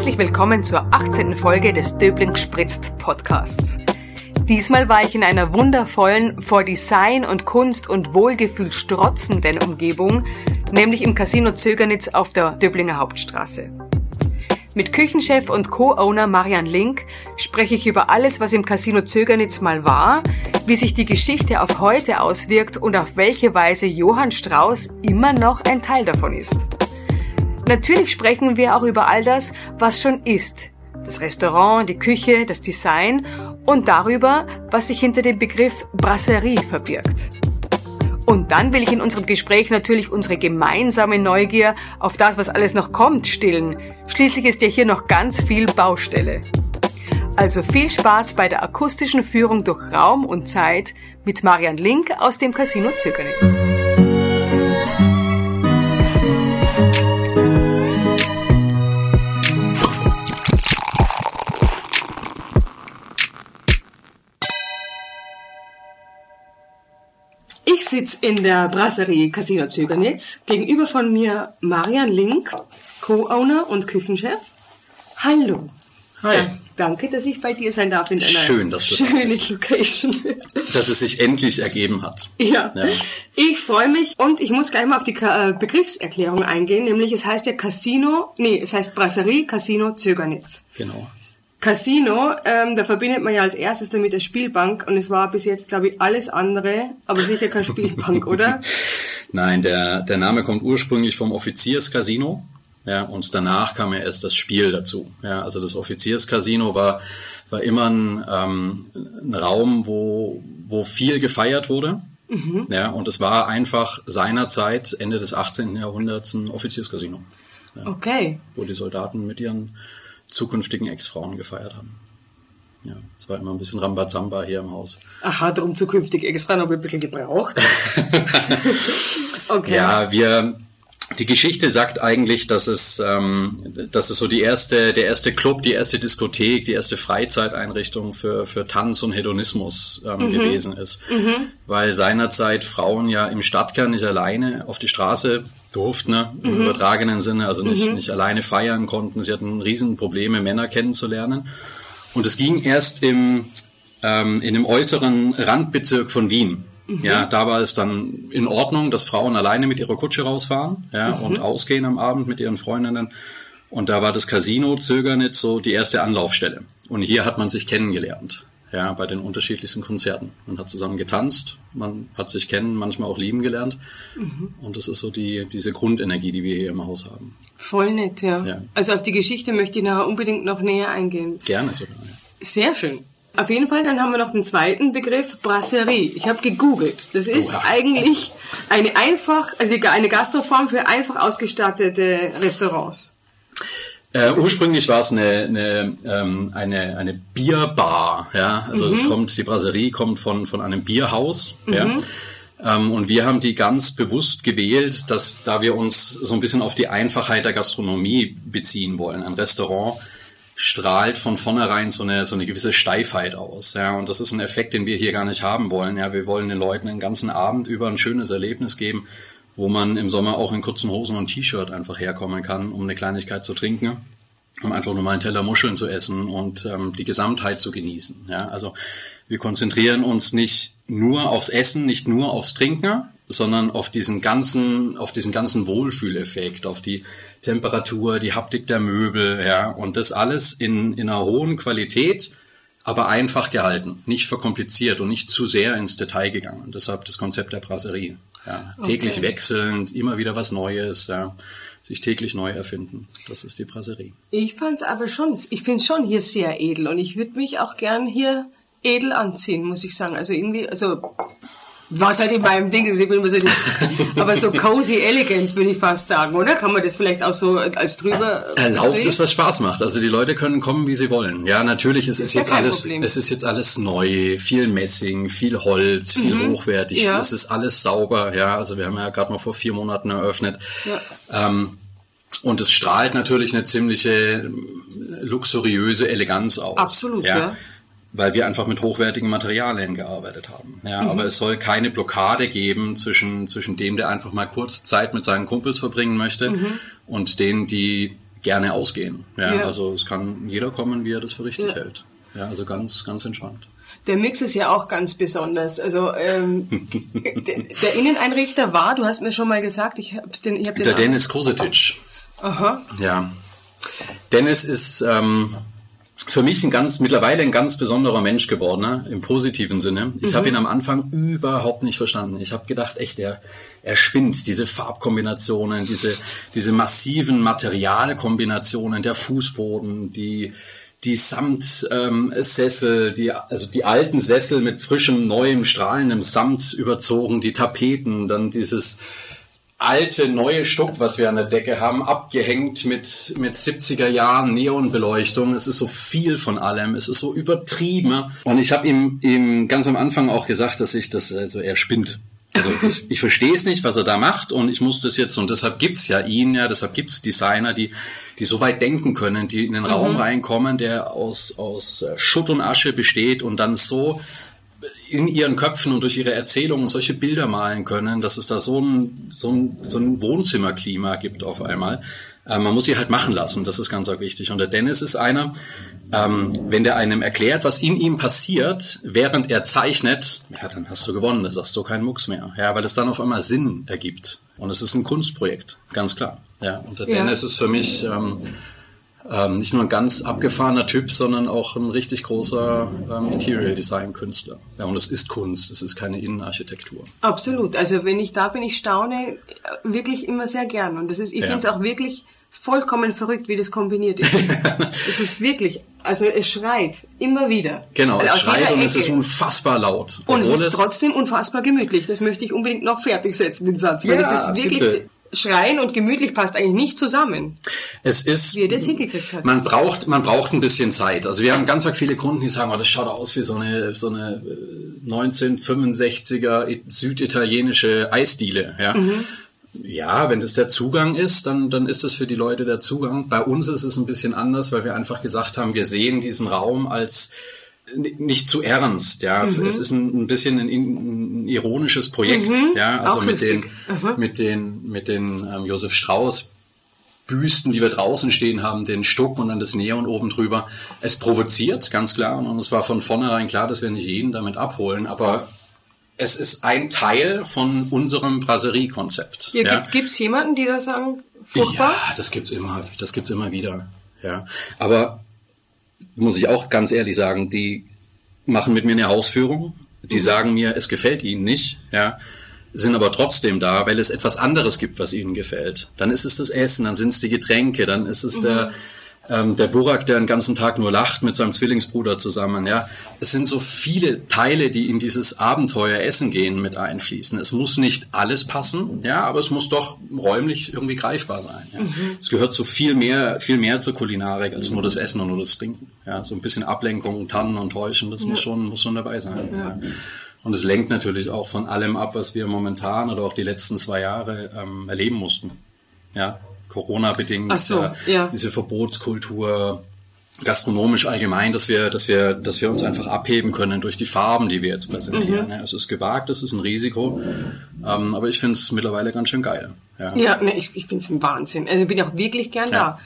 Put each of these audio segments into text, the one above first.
Herzlich willkommen zur 18. Folge des Döbling Spritzt Podcasts. Diesmal war ich in einer wundervollen, vor Design und Kunst und Wohlgefühl strotzenden Umgebung, nämlich im Casino Zögernitz auf der Döblinger Hauptstraße. Mit Küchenchef und Co-Owner Marian Link spreche ich über alles, was im Casino Zögernitz mal war, wie sich die Geschichte auf heute auswirkt und auf welche Weise Johann Strauß immer noch ein Teil davon ist. Natürlich sprechen wir auch über all das, was schon ist. Das Restaurant, die Küche, das Design und darüber, was sich hinter dem Begriff Brasserie verbirgt. Und dann will ich in unserem Gespräch natürlich unsere gemeinsame Neugier auf das, was alles noch kommt, stillen. Schließlich ist ja hier noch ganz viel Baustelle. Also viel Spaß bei der akustischen Führung durch Raum und Zeit mit Marian Link aus dem Casino Zögernitz. Sitze in der Brasserie Casino Zögernitz. Gegenüber von mir Marian Link, Co-Owner und Küchenchef. Hallo. Hi. Ja, danke, dass ich bei dir sein darf in einer Schön, dass du da schönen bist. Location. Dass es sich endlich ergeben hat. Ja. Ja. ich freue mich und ich muss gleich mal auf die äh, Begriffserklärung eingehen, nämlich es heißt ja Casino, nee, es heißt Brasserie Casino Zögernitz. Genau. Casino, ähm, da verbindet man ja als erstes damit der Spielbank und es war bis jetzt, glaube ich, alles andere, aber sicher keine Spielbank, oder? Nein, der, der Name kommt ursprünglich vom Offizierscasino. Ja, und danach kam ja erst das Spiel dazu. Ja, also das Offizierscasino war, war immer ein, ähm, ein Raum, wo, wo viel gefeiert wurde. Ja, und es war einfach seinerzeit, Ende des 18. Jahrhunderts, ein Offizierscasino, Okay. wo die Soldaten mit ihren zukünftigen Ex-Frauen gefeiert haben. Ja, es war immer ein bisschen Rambazamba hier im Haus. Aha, darum zukünftig extra noch ein bisschen gebraucht. okay. Ja, wir die Geschichte sagt eigentlich, dass es, ähm, dass es so die erste, der erste Club, die erste Diskothek, die erste Freizeiteinrichtung für, für Tanz und Hedonismus ähm, gewesen ist. Weil seinerzeit Frauen ja im Stadtkern nicht alleine auf die Straße durften, ne, im übertragenen Sinne, also nicht, nicht alleine feiern konnten. Sie hatten riesen Probleme, Männer kennenzulernen. Und es ging erst im, ähm, in dem äußeren Randbezirk von Wien. Ja, da war es dann in Ordnung, dass Frauen alleine mit ihrer Kutsche rausfahren ja, und ausgehen am Abend mit ihren Freundinnen. Und da war das Casino Zögernitz so die erste Anlaufstelle. Und hier hat man sich kennengelernt, ja, bei den unterschiedlichsten Konzerten. Man hat zusammen getanzt, man hat sich kennen, manchmal auch lieben gelernt. Und das ist so die, diese Grundenergie, die wir hier im Haus haben. Voll nett, ja. Ja. Also auf die Geschichte möchte ich nachher unbedingt noch näher eingehen. Gerne sogar. Ja. Sehr schön. Auf jeden Fall, dann haben wir noch den zweiten Begriff, Brasserie. Ich habe gegoogelt. Das ist Oha. eigentlich eine einfach, also eine Gastroform für einfach ausgestattete Restaurants. Äh, ursprünglich war es eine, eine, ähm, eine, eine Bierbar, ja. Also es kommt, die Brasserie kommt von, von einem Bierhaus, ja. Ähm, und wir haben die ganz bewusst gewählt, dass da wir uns so ein bisschen auf die Einfachheit der Gastronomie beziehen wollen. Ein Restaurant strahlt von vornherein so eine, so eine gewisse Steifheit aus. Ja, und das ist ein Effekt, den wir hier gar nicht haben wollen. Ja, wir wollen den Leuten den ganzen Abend über ein schönes Erlebnis geben, wo man im Sommer auch in kurzen Hosen und T-Shirt einfach herkommen kann, um eine Kleinigkeit zu trinken, um einfach nur mal einen Teller Muscheln zu essen und ähm, die Gesamtheit zu genießen. Ja, also wir konzentrieren uns nicht nur aufs Essen, nicht nur aufs Trinken, sondern auf diesen ganzen, auf diesen ganzen Wohlfühleffekt, auf die Temperatur, die Haptik der Möbel, ja, und das alles in, in einer hohen Qualität, aber einfach gehalten, nicht verkompliziert und nicht zu sehr ins Detail gegangen. Und deshalb das Konzept der Brasserie. Ja, täglich Okay. wechselnd, immer wieder was Neues, ja, sich täglich neu erfinden. Das ist die Brasserie. Ich fand's aber schon, ich find's schon hier sehr edel und ich würde mich auch gern hier edel anziehen, muss ich sagen. Also irgendwie, also was halt in meinem Ding ist, ich bin immer so, aber so cozy elegant würde ich fast sagen, oder? Kann man das vielleicht auch so als drüber Erlaubt drehen? ist, was Spaß macht. Also die Leute können kommen, wie sie wollen. Ja, natürlich, es ist, ja jetzt alles, Problem. es ist jetzt alles neu, viel Messing, viel Holz, viel hochwertig. Mhm. Ja. Es ist alles sauber. Ja, also wir haben ja gerade mal vor vier Monaten eröffnet. Ähm, und es strahlt natürlich eine ziemliche luxuriöse Eleganz aus. Absolut, ja. Weil wir einfach mit hochwertigen Materialien gearbeitet haben. Ja, Mhm. aber es soll keine Blockade geben zwischen, zwischen dem, der einfach mal kurz Zeit mit seinen Kumpels verbringen möchte Mhm. und denen, die gerne ausgehen. Ja, ja, also es kann jeder kommen, wie er das für richtig ja. hält. Ja, also ganz, ganz entspannt. Der Mix ist ja auch ganz besonders. Also ähm, der, der Inneneinrichter war, du hast mir schon mal gesagt, ich hab's den, ich hab den Der Dennis Kosetic. Aha. Ja. Dennis ist ähm, für mich ein ganz mittlerweile ein ganz besonderer Mensch geworden, ne? im positiven Sinne. Ich mhm. habe ihn am Anfang überhaupt nicht verstanden. Ich habe gedacht, echt, er, er spinnt diese Farbkombinationen, diese diese massiven Materialkombinationen, der Fußboden, die die Samtsessel, ähm, die also die alten Sessel mit frischem, neuem, strahlendem Samt überzogen, die Tapeten, dann dieses alte, neue Stuck, was wir an der Decke haben, abgehängt mit, mit 70er Jahren Neonbeleuchtung. Es ist so viel von allem. Es ist so übertrieben. Und ich habe ihm, ihm ganz am Anfang auch gesagt, dass ich das, also er spinnt. Also ich, ich verstehe es nicht, was er da macht und ich muss das jetzt, und deshalb gibt's ja ihn, ja, deshalb gibt's Designer, die, die so weit denken können, die in den mhm. Raum reinkommen, der aus, aus Schutt und Asche besteht und dann so in ihren Köpfen und durch ihre Erzählungen solche Bilder malen können, dass es da so ein, so ein, so ein Wohnzimmerklima gibt auf einmal. Äh, man muss sie halt machen lassen, das ist ganz arg wichtig. Und der Dennis ist einer, ähm, wenn der einem erklärt, was in ihm passiert, während er zeichnet, ja, dann hast du gewonnen, da sagst du keinen Mucks mehr. Ja, weil es dann auf einmal Sinn ergibt. Und es ist ein Kunstprojekt, ganz klar. Ja, und der ja. Dennis ist für mich ähm, ähm, nicht nur ein ganz abgefahrener Typ, sondern auch ein richtig großer ähm, Interior Design Künstler. Ja, und es ist Kunst, es ist keine Innenarchitektur. Absolut. Also wenn ich da bin, ich staune wirklich immer sehr gern. Und das ist, ich ja. finde es auch wirklich vollkommen verrückt, wie das kombiniert ist. es ist wirklich, also es schreit immer wieder. Genau, es schreit und es ist unfassbar laut. Und es ist trotzdem unfassbar gemütlich. Das möchte ich unbedingt noch fertig setzen, den Satz. Ja, es ist wirklich, bitte. Schreien und gemütlich passt eigentlich nicht zusammen. Es ist, wie er das hingekriegt hat. Man braucht, man braucht ein bisschen Zeit. Also wir haben ganz viele Kunden, die sagen, oh, das schaut aus wie so eine, so eine 1965er äh, süditalienische Eisdiele, ja. Mhm. Ja, wenn das der Zugang ist, dann, dann ist das für die Leute der Zugang. Bei uns ist es ein bisschen anders, weil wir einfach gesagt haben, wir sehen diesen Raum als nicht zu ernst, ja. Mhm. Es ist ein, ein bisschen ein, ein, ironisches Projekt, mhm. ja. Also mit den, mhm. mit den, mit den ähm, Josef Strauß Büsten, die wir draußen stehen haben, den Stuck und dann das Neon oben drüber. Es provoziert, ganz klar. Und es war von vornherein klar, dass wir nicht jeden damit abholen. Aber es ist ein Teil von unserem Brasserie-Konzept. Ja, ja. Gibt es jemanden, die das sagen, furchtbar? Ja, das gibt's immer, das gibt's immer wieder. Ja, aber muss ich auch ganz ehrlich sagen, die machen mit mir eine Hausführung. Die mhm. sagen mir, es gefällt ihnen nicht, ja, sind aber trotzdem da, weil es etwas anderes gibt, was ihnen gefällt. Dann ist es das Essen, dann sind es die Getränke, dann ist es mhm. der ähm, der Burak, der den ganzen Tag nur lacht mit seinem Zwillingsbruder zusammen. Ja, es sind so viele Teile, die in dieses Abenteuer Essen gehen mit einfließen. Es muss nicht alles passen, ja, aber es muss doch räumlich irgendwie greifbar sein. Ja. Mhm. Es gehört so viel mehr, viel mehr zur Kulinarik als nur das Essen und nur das Trinken. Ja, so ein bisschen Ablenkung, Tannen und Täuschen, das ja. muss schon, muss schon dabei sein. Ja. Und es lenkt natürlich auch von allem ab, was wir momentan oder auch die letzten zwei Jahre ähm, erleben mussten. Ja, Corona-bedingt, so, ja. diese Verbotskultur, gastronomisch allgemein, dass wir, dass wir, dass wir uns einfach abheben können durch die Farben, die wir jetzt präsentieren. Mhm. Es ist gewagt, es ist ein Risiko, ähm, aber ich finde es mittlerweile ganz schön geil. Ja, ja ne, ich, ich finde es ein Wahnsinn. Also bin ich auch wirklich gern ja.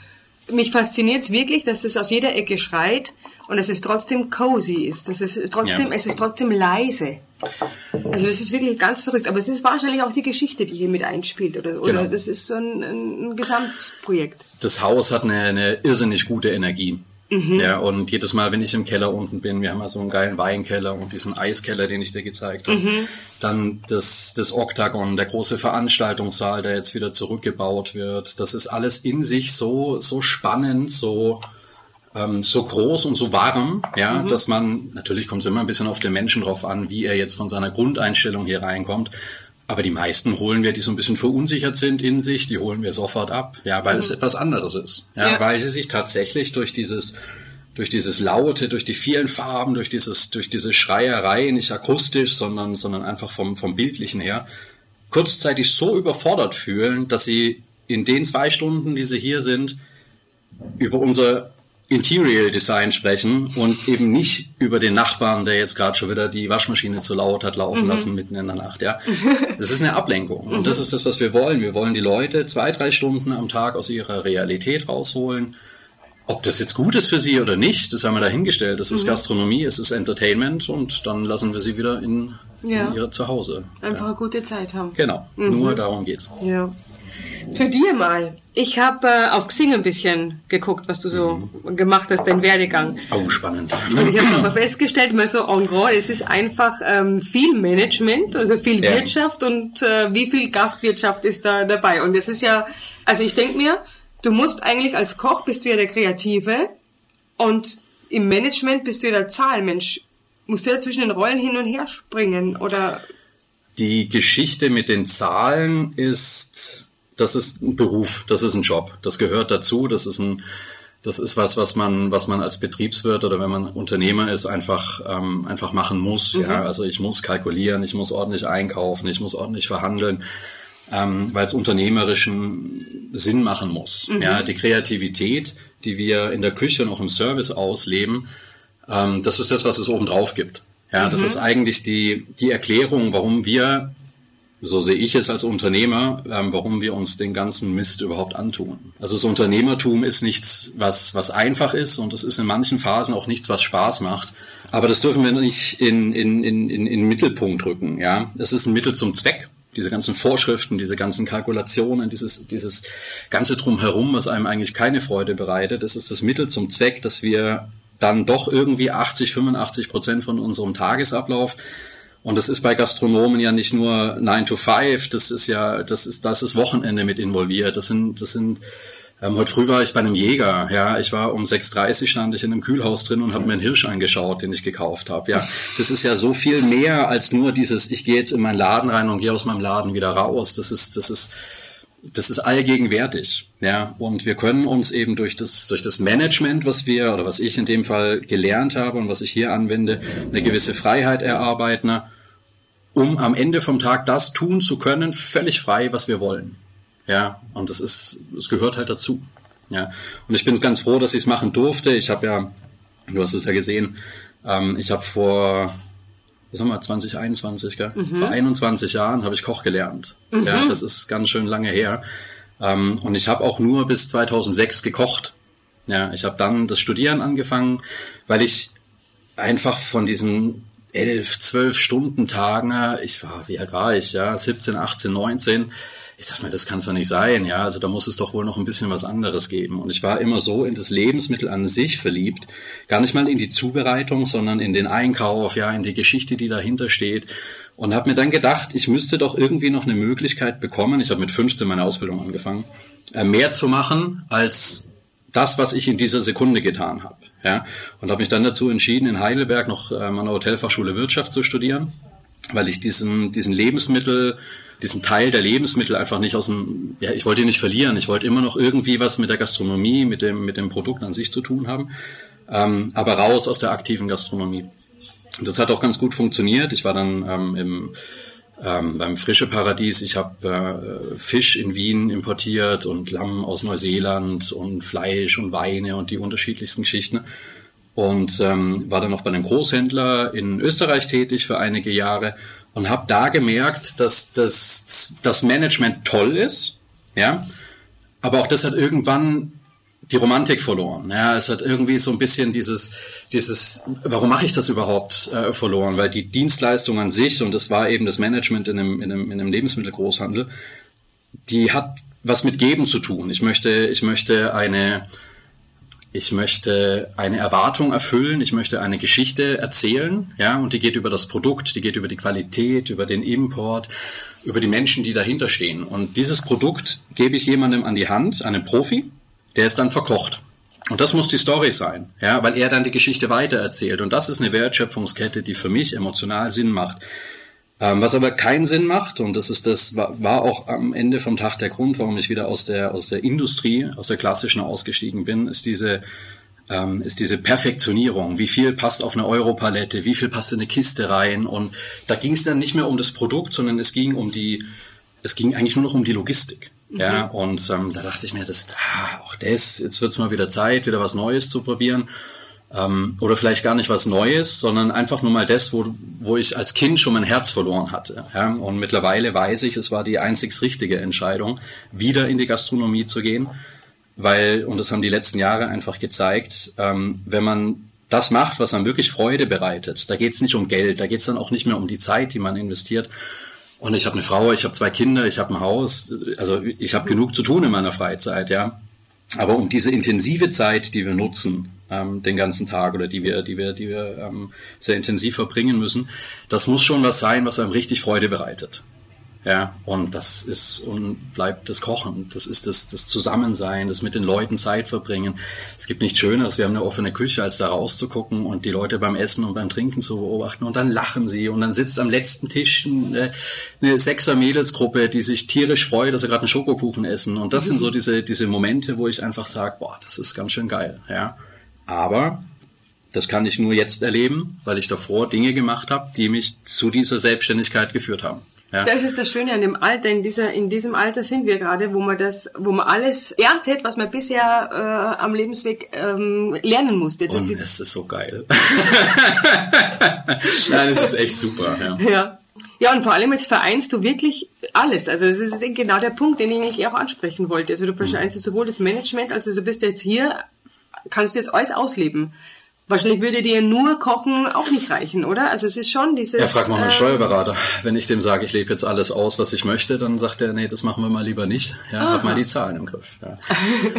da. Mich fasziniert es wirklich, dass es aus jeder Ecke schreit und dass es trotzdem cozy ist. Das ist, ist trotzdem, ja. es ist trotzdem leise. Also das ist wirklich ganz verrückt. Aber es ist wahrscheinlich auch die Geschichte, die hier mit einspielt. Oder, oder genau. das ist so ein, ein Gesamtprojekt. Das Haus hat eine, eine irrsinnig gute Energie. Mhm. Ja, und jedes Mal, wenn ich im Keller unten bin, wir haben ja so einen geilen Weinkeller und diesen Eiskeller, den ich dir gezeigt habe. Mhm. Dann das, das Oktagon, der große Veranstaltungssaal, der jetzt wieder zurückgebaut wird. Das ist alles in sich so, so spannend, so, ähm, so groß und so warm, ja, mhm. dass man, natürlich kommt es immer ein bisschen auf den Menschen drauf an, wie er jetzt von seiner Grundeinstellung hier reinkommt. Aber die meisten holen wir, die so ein bisschen verunsichert sind in sich, die holen wir sofort ab, ja, weil mhm. es etwas anderes ist. Ja, ja, weil sie sich tatsächlich durch dieses durch dieses Laute, durch die vielen Farben, durch dieses, durch diese Schreierei, nicht akustisch, sondern, sondern einfach vom, vom Bildlichen her, kurzzeitig so überfordert fühlen, dass sie in den zwei Stunden, die sie hier sind, über unser Interior Design sprechen und eben nicht über den Nachbarn, der jetzt gerade schon wieder die Waschmaschine zu laut hat laufen mhm. lassen mitten in der Nacht. Ja, das ist eine Ablenkung und das ist das, was wir wollen. Wir wollen die Leute zwei, drei Stunden am Tag aus ihrer Realität rausholen. Ob das jetzt gut ist für sie oder nicht, das haben wir dahingestellt. Das ist mhm. Gastronomie, es ist Entertainment und dann lassen wir sie wieder in, ja. in ihr Zuhause. Einfach ja. eine gute Zeit haben. Genau, mhm. nur darum geht's. Ja. Zu dir mal. Ich habe äh, auf Xing ein bisschen geguckt, was du so mhm. gemacht hast, dein Werdegang. Oh, spannend. Und ich habe aber festgestellt, mal so en gros, es ist einfach ähm, viel Management, also viel ja. Wirtschaft und äh, wie viel Gastwirtschaft ist da dabei. Und es ist ja, also ich denke mir, du musst eigentlich als Koch bist du ja der Kreative und im Management bist du ja der Zahlmensch. Musst du ja zwischen den Rollen hin und her springen oder? Die Geschichte mit den Zahlen ist das ist ein Beruf, das ist ein Job, das gehört dazu, das ist ein, das ist was, was man, was man als Betriebswirt oder wenn man Unternehmer ist, einfach, ähm, einfach machen muss. Mhm. Ja, also ich muss kalkulieren, ich muss ordentlich einkaufen, ich muss ordentlich verhandeln, ähm, weil es unternehmerischen Sinn machen muss. Mhm. Ja, die Kreativität, die wir in der Küche und auch im Service ausleben, ähm, das ist das, was es oben drauf gibt. Ja, mhm. das ist eigentlich die, die Erklärung, warum wir so sehe ich es als Unternehmer, ähm, warum wir uns den ganzen Mist überhaupt antun. Also das Unternehmertum ist nichts, was, was einfach ist und es ist in manchen Phasen auch nichts, was Spaß macht. Aber das dürfen wir nicht in, in, in, in, in Mittelpunkt rücken. Ja, Es ist ein Mittel zum Zweck. Diese ganzen Vorschriften, diese ganzen Kalkulationen, dieses, dieses ganze Drumherum, was einem eigentlich keine Freude bereitet, das ist das Mittel zum Zweck, dass wir dann doch irgendwie 80, 85 Prozent von unserem Tagesablauf und das ist bei Gastronomen ja nicht nur 9 to 5, das ist ja, das ist, das ist Wochenende mit involviert. Das sind, das sind, ähm, heute früh war ich bei einem Jäger, ja, ich war um 6.30 stand ich in einem Kühlhaus drin und habe mir einen Hirsch angeschaut, den ich gekauft habe. Ja, das ist ja so viel mehr als nur dieses, ich gehe jetzt in meinen Laden rein und gehe aus meinem Laden wieder raus. Das ist, das ist, das ist allgegenwärtig. Ja, und wir können uns eben durch das, durch das Management, was wir oder was ich in dem Fall gelernt habe und was ich hier anwende, eine gewisse Freiheit erarbeiten um am Ende vom Tag das tun zu können, völlig frei, was wir wollen. Ja, und das ist, es gehört halt dazu. Ja, und ich bin ganz froh, dass ich es machen durfte. Ich habe ja, du hast es ja gesehen, ähm, ich habe vor, was haben wir, 2021, gell? Mhm. Vor 21 Jahren habe ich Koch gelernt. Mhm. Ja, das ist ganz schön lange her. Ähm, und ich habe auch nur bis 2006 gekocht. Ja, ich habe dann das Studieren angefangen, weil ich einfach von diesen elf, zwölf Stunden Tagen, ich war, wie alt war ich, ja, 17, 18, 19. Ich dachte mir, das kann es doch nicht sein, ja, also da muss es doch wohl noch ein bisschen was anderes geben. Und ich war immer so in das Lebensmittel an sich verliebt, gar nicht mal in die Zubereitung, sondern in den Einkauf, ja, in die Geschichte, die dahinter steht. Und habe mir dann gedacht, ich müsste doch irgendwie noch eine Möglichkeit bekommen, ich habe mit 15 meine Ausbildung angefangen, äh, mehr zu machen als das, was ich in dieser Sekunde getan habe. Ja, und habe mich dann dazu entschieden, in Heidelberg noch ähm, an der Hotelfachschule Wirtschaft zu studieren, weil ich diesen, diesen Lebensmittel, diesen Teil der Lebensmittel einfach nicht aus dem, ja, ich wollte ihn nicht verlieren. Ich wollte immer noch irgendwie was mit der Gastronomie, mit dem, mit dem Produkt an sich zu tun haben, ähm, aber raus aus der aktiven Gastronomie. Und das hat auch ganz gut funktioniert. Ich war dann ähm, im ähm, beim Frische Paradies. Ich habe äh, Fisch in Wien importiert und Lamm aus Neuseeland und Fleisch und Weine und die unterschiedlichsten Geschichten. Und ähm, war dann noch bei einem Großhändler in Österreich tätig für einige Jahre und habe da gemerkt, dass das, das Management toll ist, ja, aber auch das hat irgendwann die Romantik verloren. Ja, es hat irgendwie so ein bisschen dieses, dieses, warum mache ich das überhaupt äh, verloren? Weil die Dienstleistung an sich, und das war eben das Management in einem, in einem, in einem Lebensmittelgroßhandel, die hat was mit Geben zu tun. Ich möchte, ich möchte eine, ich möchte eine Erwartung erfüllen, ich möchte eine Geschichte erzählen, ja, und die geht über das Produkt, die geht über die Qualität, über den Import, über die Menschen, die dahinter stehen. Und dieses Produkt gebe ich jemandem an die Hand, einem Profi, der ist dann verkocht. Und das muss die Story sein, ja, weil er dann die Geschichte weitererzählt. Und das ist eine Wertschöpfungskette, die für mich emotional Sinn macht. Ähm, was aber keinen Sinn macht, und das ist das, war, auch am Ende vom Tag der Grund, warum ich wieder aus der, aus der Industrie, aus der klassischen ausgestiegen bin, ist diese, ähm, ist diese Perfektionierung. Wie viel passt auf eine Europalette? Wie viel passt in eine Kiste rein? Und da ging es dann nicht mehr um das Produkt, sondern es ging um die, es ging eigentlich nur noch um die Logistik. Mhm. Ja, und ähm, da dachte ich mir, das, ah, auch das, jetzt wird's mal wieder Zeit, wieder was Neues zu probieren. Ähm, oder vielleicht gar nicht was Neues, sondern einfach nur mal das, wo, wo ich als Kind schon mein Herz verloren hatte. Ja? Und mittlerweile weiß ich, es war die einzig richtige Entscheidung, wieder in die Gastronomie zu gehen. Weil, und das haben die letzten Jahre einfach gezeigt, ähm, wenn man das macht, was einem wirklich Freude bereitet, da geht's nicht um Geld, da geht's dann auch nicht mehr um die Zeit, die man investiert. Und ich habe eine Frau, ich habe zwei Kinder, ich habe ein Haus, also ich habe genug zu tun in meiner Freizeit, ja. Aber um diese intensive Zeit, die wir nutzen, ähm, den ganzen Tag oder die wir, die wir, die wir ähm, sehr intensiv verbringen müssen, das muss schon was sein, was einem richtig Freude bereitet. Ja, und das ist und bleibt das Kochen. Das ist das, das Zusammensein, das mit den Leuten Zeit verbringen. Es gibt nichts Schöneres. Wir haben eine offene Küche, als da rauszugucken und die Leute beim Essen und beim Trinken zu beobachten und dann lachen sie und dann sitzt am letzten Tisch eine, eine sechser Mädelsgruppe, die sich tierisch freut, dass sie gerade einen Schokokuchen essen. Und das mhm. sind so diese, diese Momente, wo ich einfach sage, boah, das ist ganz schön geil. Ja, aber das kann ich nur jetzt erleben, weil ich davor Dinge gemacht habe, die mich zu dieser Selbstständigkeit geführt haben. Ja. Das ist das Schöne an dem Alter, in dieser, in diesem Alter sind wir gerade, wo man das, wo man alles erntet, was man bisher äh, am Lebensweg ähm, lernen musste. Jetzt Und ist es ist so geil. Nein, es ist echt super. Ja. ja. Ja, und vor allem jetzt vereinst du wirklich alles. Also das ist genau der Punkt, den ich eigentlich auch ansprechen wollte. Also du vereinst mhm. sowohl das Management, also du bist jetzt hier, kannst du jetzt alles ausleben. Wahrscheinlich würde dir nur Kochen auch nicht reichen, oder? Also es ist schon dieses... Ja, frag mal meinen äh, Steuerberater. Wenn ich dem sage, ich lebe jetzt alles aus, was ich möchte, dann sagt er, nee, das machen wir mal lieber nicht. Ja, Aha. hab mal die Zahlen im Griff. Ja.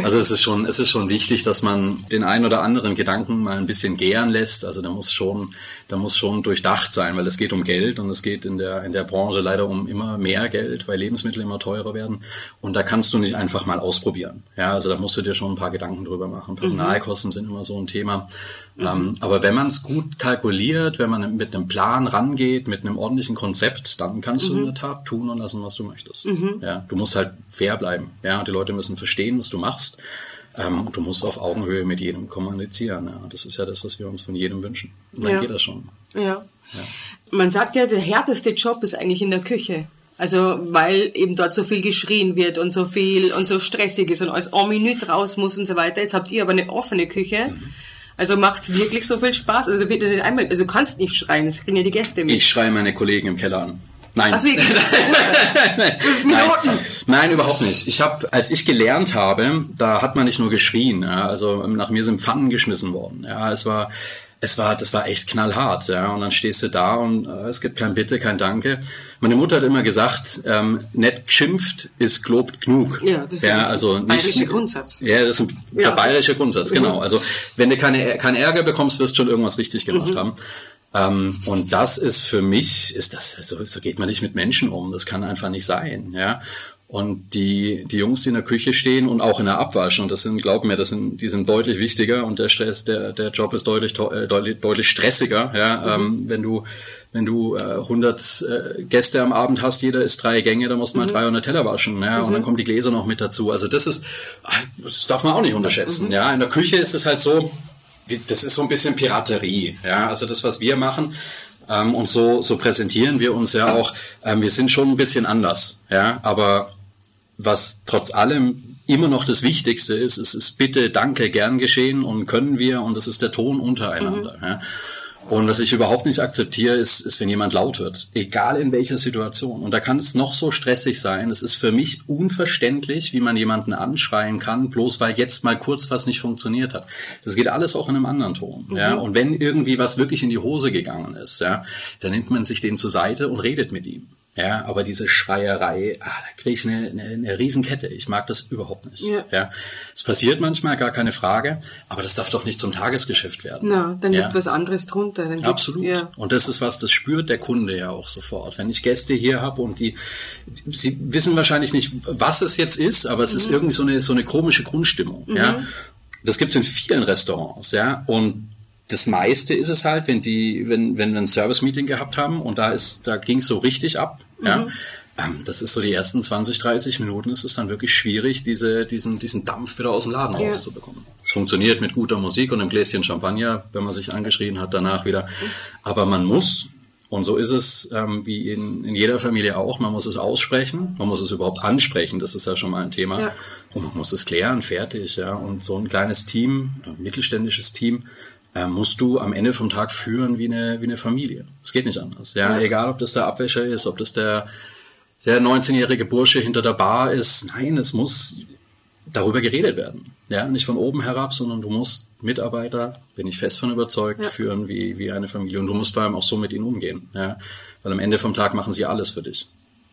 Also es ist schon, es ist schon wichtig, dass man den einen oder anderen Gedanken mal ein bisschen gären lässt. Also da muss schon, da muss schon durchdacht sein, weil es geht um Geld und es geht in der, in der Branche leider um immer mehr Geld, weil Lebensmittel immer teurer werden. Und da kannst du nicht einfach mal ausprobieren. Ja, also da musst du dir schon ein paar Gedanken drüber machen. Personalkosten mhm. sind immer so ein Thema. Mhm. Ähm, aber wenn man es gut kalkuliert, wenn man mit einem Plan rangeht, mit einem ordentlichen Konzept, dann kannst mhm. du in der Tat tun und lassen, was du möchtest. Mhm. Ja, du musst halt fair bleiben. Ja, die Leute müssen verstehen, was du machst. Ähm, und du musst auf Augenhöhe mit jedem kommunizieren. Ja, das ist ja das, was wir uns von jedem wünschen. Und dann ja. geht das schon. Ja. ja. Man sagt ja, der härteste Job ist eigentlich in der Küche. Also weil eben dort so viel geschrien wird und so viel und so stressig ist und alles en minute raus muss und so weiter. Jetzt habt ihr aber eine offene Küche. Mhm. Also macht's wirklich so viel Spaß? Also wird nicht einmal, also du kannst nicht schreien, das kriegen ja die Gäste mit. Ich schreie meine Kollegen im Keller an. Nein. Ach so, nein. nein. nein, überhaupt nicht. Ich habe, als ich gelernt habe, da hat man nicht nur geschrien. Ja, also nach mir sind Pfannen geschmissen worden. Ja, es war es war, das war echt knallhart, ja. Und dann stehst du da und äh, es gibt kein Bitte, kein Danke. Meine Mutter hat immer gesagt, ähm, nett geschimpft ist gelobt genug. Ja, das ist ja, also nicht, bayerische Grundsatz. Ja, das ist ein, ja. der bayerische Grundsatz, genau. Mhm. Also wenn du keine, keinen Ärger bekommst, wirst du schon irgendwas richtig gemacht mhm. haben. Ähm, und das ist für mich, ist das, so, so geht man nicht mit Menschen um. Das kann einfach nicht sein, ja. Und die, die Jungs, die in der Küche stehen und auch in der Abwasch, und das sind, glaub mir, das sind, die sind deutlich wichtiger und der Stress, der, der Job ist deutlich, äh, deutlich, deutlich stressiger, ja, mhm. ähm, wenn du, wenn du äh, 100 äh, Gäste am Abend hast, jeder isst drei Gänge, dann musst du mal mhm. 300 Teller waschen, ja, mhm. und dann kommen die Gläser noch mit dazu. Also das ist, das darf man auch nicht unterschätzen, mhm. ja. In der Küche ist es halt so, das ist so ein bisschen Piraterie, ja, also das, was wir machen, ähm, und so, so präsentieren wir uns ja auch. Ähm, wir sind schon ein bisschen anders, ja, aber was trotz allem immer noch das Wichtigste ist, es ist bitte, danke, gern geschehen und können wir und das ist der Ton untereinander. Mhm. Ja. Und was ich überhaupt nicht akzeptiere, ist, ist, wenn jemand laut wird. Egal in welcher Situation. Und da kann es noch so stressig sein. Es ist für mich unverständlich, wie man jemanden anschreien kann, bloß weil jetzt mal kurz was nicht funktioniert hat. Das geht alles auch in einem anderen Ton. Mhm. Ja. Und wenn irgendwie was wirklich in die Hose gegangen ist, ja, dann nimmt man sich den zur Seite und redet mit ihm. Ja, aber diese Schreierei, ah, da kriege ich eine, eine, eine Riesenkette. Ich mag das überhaupt nicht. Ja. ja. Es passiert manchmal, gar keine Frage, aber das darf doch nicht zum Tagesgeschäft werden. Na, dann ja. liegt was anderes drunter. Dann Absolut. Ja. Und das ist was, das spürt der Kunde ja auch sofort. Wenn ich Gäste hier habe und die, sie wissen wahrscheinlich nicht, was es jetzt ist, aber es mhm. ist irgendwie so eine, so eine komische Grundstimmung. Mhm. Ja. Das gibt's in vielen Restaurants, ja. Und das meiste ist es halt, wenn die, wenn, wenn wir ein Service-Meeting gehabt haben und da ist, da ging es so richtig ab, mhm. ja. Ähm, das ist so die ersten 20, 30 Minuten ist es dann wirklich schwierig, diese, diesen, diesen Dampf wieder aus dem Laden ja. rauszubekommen. Es funktioniert mit guter Musik und einem Gläschen Champagner, wenn man sich angeschrien hat, danach wieder. Aber man muss Und so ist es ähm, wie in, in jeder Familie auch. Man muss es aussprechen, man muss es überhaupt ansprechen, das ist ja schon mal ein Thema. Ja. Und man muss es klären, fertig. Ja. Und so ein kleines Team, ein mittelständisches Team, äh, musst du am Ende vom Tag führen wie eine, wie eine Familie. Es geht nicht anders. Ja? ja. Egal, ob das der Abwäscher ist, ob das der, der 19-jährige Bursche hinter der Bar ist. Nein, es muss darüber geredet werden. Ja, nicht von oben herab, sondern du musst Mitarbeiter, bin ich fest von überzeugt, ja. führen wie, wie eine Familie. Und du musst vor allem auch so mit ihnen umgehen. Ja? Weil am Ende vom Tag machen sie alles für dich.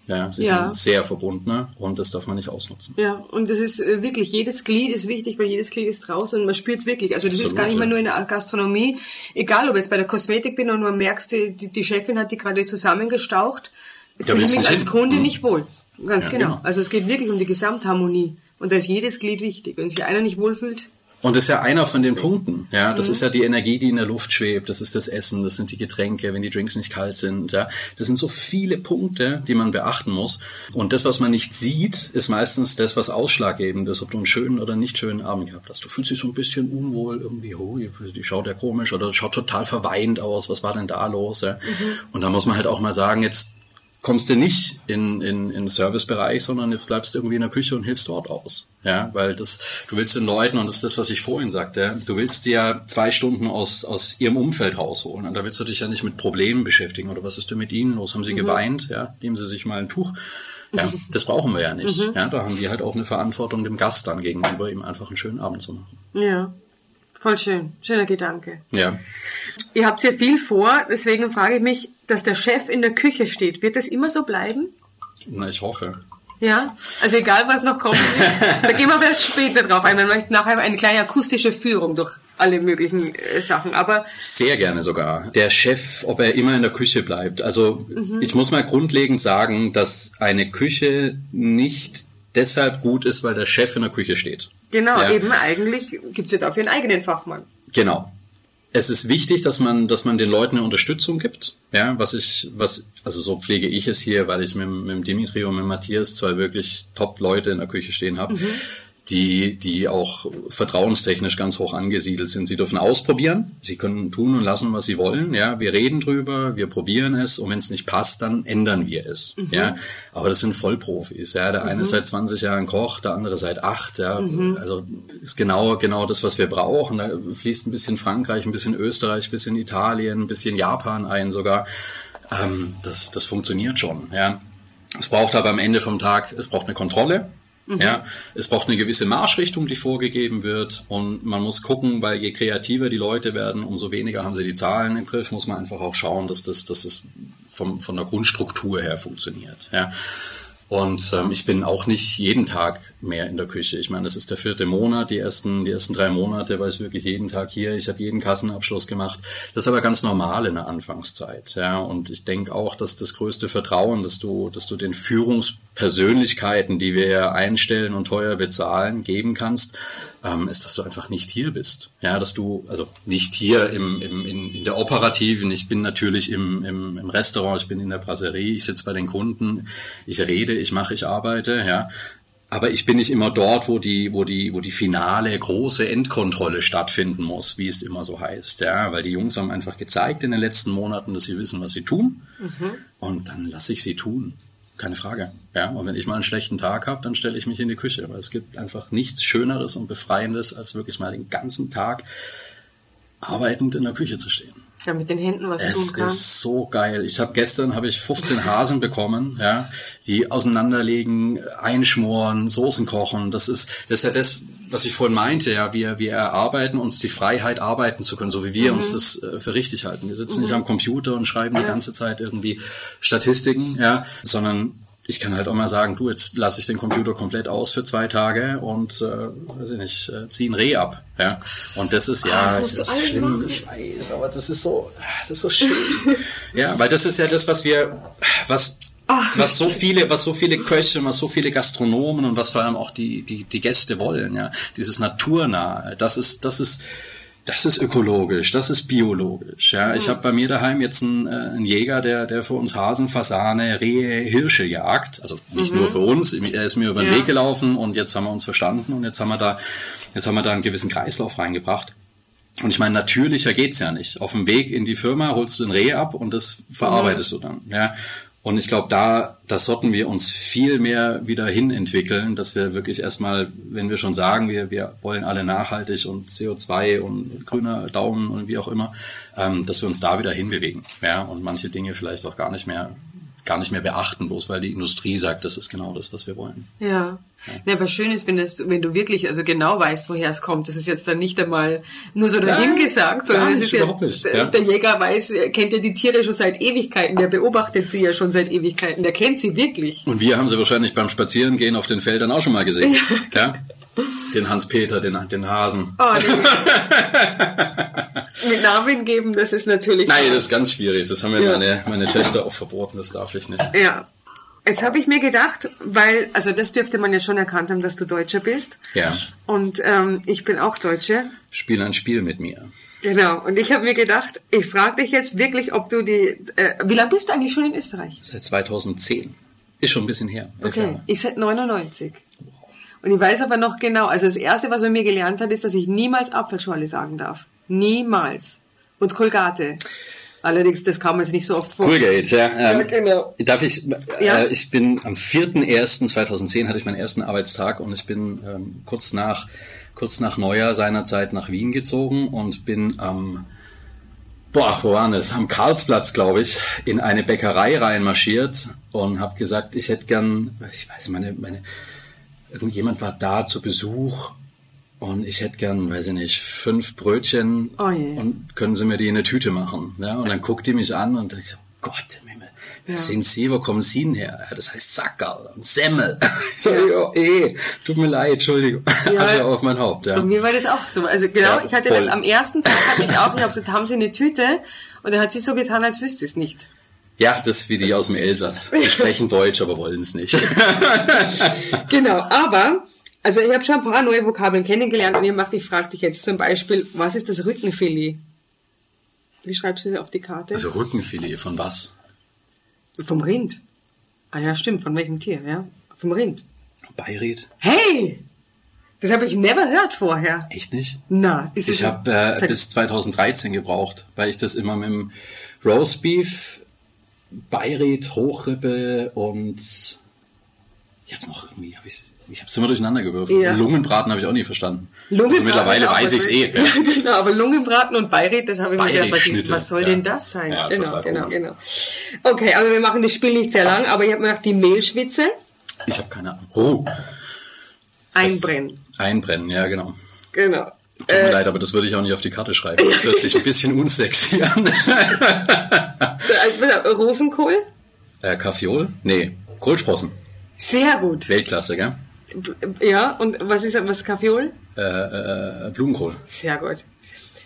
Ja, sie ja. sind sehr verbunden und das darf man nicht ausnutzen. Ja, und das ist äh, wirklich, jedes Glied ist wichtig, weil jedes Glied ist draußen und man spürt es wirklich. Also das Absolut, ist gar nicht mehr nur in der Gastronomie, egal ob ich jetzt bei der Kosmetik bin und nur merkst, die, die Chefin hat die gerade zusammengestaucht, ja, fühle ich mich als Kunde mhm. nicht wohl. Ganz ja, genau. genau. Also es geht wirklich um die Gesamtharmonie. Und da ist jedes Glied wichtig. Wenn sich einer nicht wohlfühlt, und das ist ja einer von den Punkten. Ja, das mhm. ist ja die Energie, die in der Luft schwebt. Das ist das Essen, das sind die Getränke, wenn die Drinks nicht kalt sind. Ja, das sind so viele Punkte, die man beachten muss. Und das, was man nicht sieht, ist meistens das, was ausschlaggebend ist, ob du einen schönen oder nicht schönen Abend gehabt hast. Du fühlst dich so ein bisschen unwohl irgendwie. Oh, die schaut ja komisch oder schaut total verweint aus. Was war denn da los? Ja? Mhm. Und da muss man halt auch mal sagen, jetzt kommst du nicht in, in, in Servicebereich, sondern jetzt bleibst du irgendwie in der Küche und hilfst dort aus. Ja, weil das, du willst den Leuten, und das ist das, was ich vorhin sagte, du willst dir zwei Stunden aus, aus ihrem Umfeld rausholen. Und da willst du dich ja nicht mit Problemen beschäftigen. Oder was ist denn mit ihnen los? Haben sie mhm. geweint? Ja, geben sie sich mal ein Tuch. Ja, das brauchen wir ja nicht. Mhm. Ja, da haben wir halt auch eine Verantwortung dem Gast dann gegenüber, ihm einfach einen schönen Abend zu machen. Ja. Voll schön. Schöner Gedanke. Ja. Ihr habt ja viel vor, deswegen frage ich mich, dass der Chef in der Küche steht. Wird das immer so bleiben? Na, ich hoffe. Ja, also egal was noch kommt, da gehen wir vielleicht später drauf ein. Man möchte nachher eine kleine akustische Führung durch alle möglichen äh, Sachen, aber sehr gerne sogar. Der Chef, ob er immer in der Küche bleibt. Also mhm. ich muss mal grundlegend sagen, dass eine Küche nicht deshalb gut ist, weil der Chef in der Küche steht. Genau, ja. eben eigentlich gibt's ja dafür einen eigenen Fachmann. Genau es ist wichtig, dass man, dass man den Leuten eine Unterstützung gibt. Ja, was ich, was, also so pflege ich es hier, weil ich mit, mit Dimitri und mit Matthias zwei wirklich Top-Leute in der Küche stehen habe. Mhm die, die auch vertrauenstechnisch ganz hoch angesiedelt sind. Sie dürfen ausprobieren, sie können tun und lassen, was sie wollen. Ja, wir reden drüber, wir probieren es und wenn es nicht passt, dann ändern wir es. Mhm. Ja, aber das sind Vollprofis. Ja, der eine mhm. seit 20 Jahren Koch, der andere seit acht. Ja, mhm. also ist genau genau das, was wir brauchen. Da fließt ein bisschen Frankreich, ein bisschen Österreich, ein bisschen Italien, ein bisschen Japan ein sogar. Ähm, das das funktioniert schon. Ja, es braucht aber am Ende vom Tag, es braucht eine Kontrolle. Mhm. Ja, es braucht eine gewisse Marschrichtung, die vorgegeben wird und man muss gucken, weil je kreativer die Leute werden, umso weniger haben sie die Zahlen im Griff, muss man einfach auch schauen, dass das, dass das vom, von der Grundstruktur her funktioniert. Ja. Und ähm, ich bin auch nicht jeden Tag mehr in der Küche. Ich meine, das ist der vierte Monat, die ersten, die ersten drei Monate war ich wirklich jeden Tag hier. Ich habe jeden Kassenabschluss gemacht. Das ist aber ganz normal in der Anfangszeit. Ja, und ich denke auch, dass das größte Vertrauen, dass du, dass du den Führungspersönlichkeiten, die wir einstellen und teuer bezahlen, geben kannst, ähm, ist, dass du einfach nicht hier bist. Ja, dass du, also nicht hier im, im, in, in der Operativen, ich bin natürlich im, im, im Restaurant, ich bin in der Brasserie, ich sitze bei den Kunden, ich rede, ich mache, ich arbeite, ja. Aber ich bin nicht immer dort, wo die, wo die, wo die finale große Endkontrolle stattfinden muss, wie es immer so heißt, ja, weil die Jungs haben einfach gezeigt in den letzten Monaten, dass sie wissen, was sie tun, mhm. und dann lasse ich sie tun. Keine Frage. Ja, und wenn ich mal einen schlechten Tag habe, dann stelle ich mich in die Küche, weil es gibt einfach nichts Schöneres und Befreiendes, als wirklich mal den ganzen Tag arbeitend in der Küche zu stehen. Ja, mit den Händen was es tun kann. Es ist so geil. Ich habe gestern habe ich 15 Hasen bekommen, ja, die auseinanderlegen, einschmoren, Soßen kochen. Das ist das ist ja das, was ich vorhin meinte, ja, wir, wir erarbeiten uns die Freiheit, arbeiten zu können, so wie wir mhm. uns das äh, für richtig halten. Wir sitzen mhm. nicht am Computer und schreiben ja. die ganze Zeit irgendwie Statistiken, ja, sondern ich kann halt auch mal sagen, du, jetzt lasse ich den Computer komplett aus für zwei Tage und, äh, weiß ich nicht, äh, zieh ein Reh ab. Ja. Und das ist ja, ah, das, das ist schlimm, machen. ich weiß, aber das ist so, das ist so schön. ja, weil das ist ja das, was wir, was, Ach, was so viele, was so viele Köche, was so viele Gastronomen und was vor allem auch die, die, die Gäste wollen, ja. Dieses Naturnahe, das ist, das ist, das ist ökologisch, das ist biologisch. Ja, ich mhm. habe bei mir daheim jetzt einen, äh, einen Jäger, der der für uns Hasen, Fasane, Rehe, Hirsche jagt. Also nicht mhm. nur für uns. Er ist mir über den ja. Weg gelaufen und jetzt haben wir uns verstanden und jetzt haben wir da jetzt haben wir da einen gewissen Kreislauf reingebracht. Und ich meine, natürlicher geht's ja nicht. Auf dem Weg in die Firma holst du ein Reh ab und das verarbeitest mhm. du dann. Ja. Und ich glaube, da, das sollten wir uns viel mehr wieder hin entwickeln, dass wir wirklich erstmal, wenn wir schon sagen, wir, wir wollen alle nachhaltig und CO2 und grüner Daumen und wie auch immer, ähm, dass wir uns da wieder hinbewegen. Ja, und manche Dinge vielleicht auch gar nicht mehr gar nicht mehr beachten, bloß weil die Industrie sagt, das ist genau das, was wir wollen. Ja. ja. ja aber schön ist, wenn, das, wenn du wirklich also genau weißt, woher es kommt. Das ist jetzt dann nicht einmal nur so dahingesagt, sondern es ist ja, ja, der Jäger weiß, kennt ja die Tiere schon seit Ewigkeiten, der beobachtet sie ja schon seit Ewigkeiten, der kennt sie wirklich. Und wir haben sie wahrscheinlich beim Spazierengehen auf den Feldern auch schon mal gesehen. ja? Den Hans-Peter, den, den Hasen. Oh, Mit Namen geben, das ist natürlich. Nein, das ist ganz schwierig. Das haben mir ja. meine, meine Töchter auch verboten, das darf ich nicht. Ja. Jetzt habe ich mir gedacht, weil, also das dürfte man ja schon erkannt haben, dass du Deutscher bist. Ja. Und ähm, ich bin auch Deutsche. Spiel ein Spiel mit mir. Genau. Und ich habe mir gedacht, ich frage dich jetzt wirklich, ob du die. Äh, wie lange bist du eigentlich schon in Österreich? Seit 2010. Ist schon ein bisschen her. Okay, Jahre. ich seit 99. Und ich weiß aber noch genau, also das Erste, was man mir gelernt hat, ist, dass ich niemals Apfelschorle sagen darf. Niemals. Und Kolgate. Allerdings, das kam jetzt nicht so oft vor. Colgate, ja. Ähm, ja genau. Darf ich, äh, ja? ich bin am 4.1.2010 hatte ich meinen ersten Arbeitstag und ich bin ähm, kurz nach, kurz nach Neujahr seinerzeit nach Wien gezogen und bin am, boah, wo war das? Am Karlsplatz, glaube ich, in eine Bäckerei reinmarschiert und habe gesagt, ich hätte gern, ich weiß, meine, meine, irgendjemand war da zu Besuch und ich hätte gern, weiß ich nicht, fünf Brötchen oh und können Sie mir die in eine Tüte machen? Ja, und dann guckt die mich an und ich so, Gott im Himmel, wer ja. sind Sie, wo kommen Sie denn her? Ja, das heißt Sackerl und Semmel. Ich so, ja. oh, eh, tut mir leid, Entschuldigung. Ja. Hatte auf mein Haupt. Ja. Bei mir war das auch so. Also genau, ja, ich hatte voll. das am ersten Tag, hatte ich auch, ich habe gesagt, haben Sie eine Tüte? Und dann hat sie so getan, als wüsste es nicht. Ja, das ist wie die aus dem Elsass. Wir sprechen Deutsch, aber wollen es nicht. genau, aber also ich habe schon ein paar neue Vokabeln kennengelernt und ich, mach, ich frage dich jetzt zum Beispiel, was ist das Rückenfilet? Wie schreibst du das auf die Karte? Also Rückenfilet, von was? Vom Rind. Ah ja, stimmt, von welchem Tier, ja? Vom Rind. Beiret. Hey! Das habe ich never gehört vorher. Echt nicht? Na, ist Ich habe äh, bis 2013 gebraucht, weil ich das immer mit dem Roastbeef Beiret, Hochrippe und ich habe noch irgendwie, hab ich, ich habe es immer durcheinander gewürfelt. Ja. Lungenbraten habe ich auch nie verstanden. Lungenbraten also mittlerweile weiß ich es eh. Ja. genau, aber Lungenbraten und Beiret, das habe ich mir gedacht, was soll ja. denn das sein? Ja, genau, genau, genau. Okay, also wir machen das Spiel nicht sehr lang, aber ich habe mir gedacht, die Mehlschwitze. Ich habe keine Ahnung. Oh. Einbrennen. einbrennen, ja, genau. Genau. Tut mir äh, leid, aber das würde ich auch nicht auf die Karte schreiben. Das hört sich ein bisschen unsexy an. Also, Rosenkohl? Äh, Kaffeeol? Nee, Kohlsprossen. Sehr gut. Weltklasse, gell? Ja, und was ist was ist Kaffeeol? Äh, äh, Blumenkohl. Sehr gut.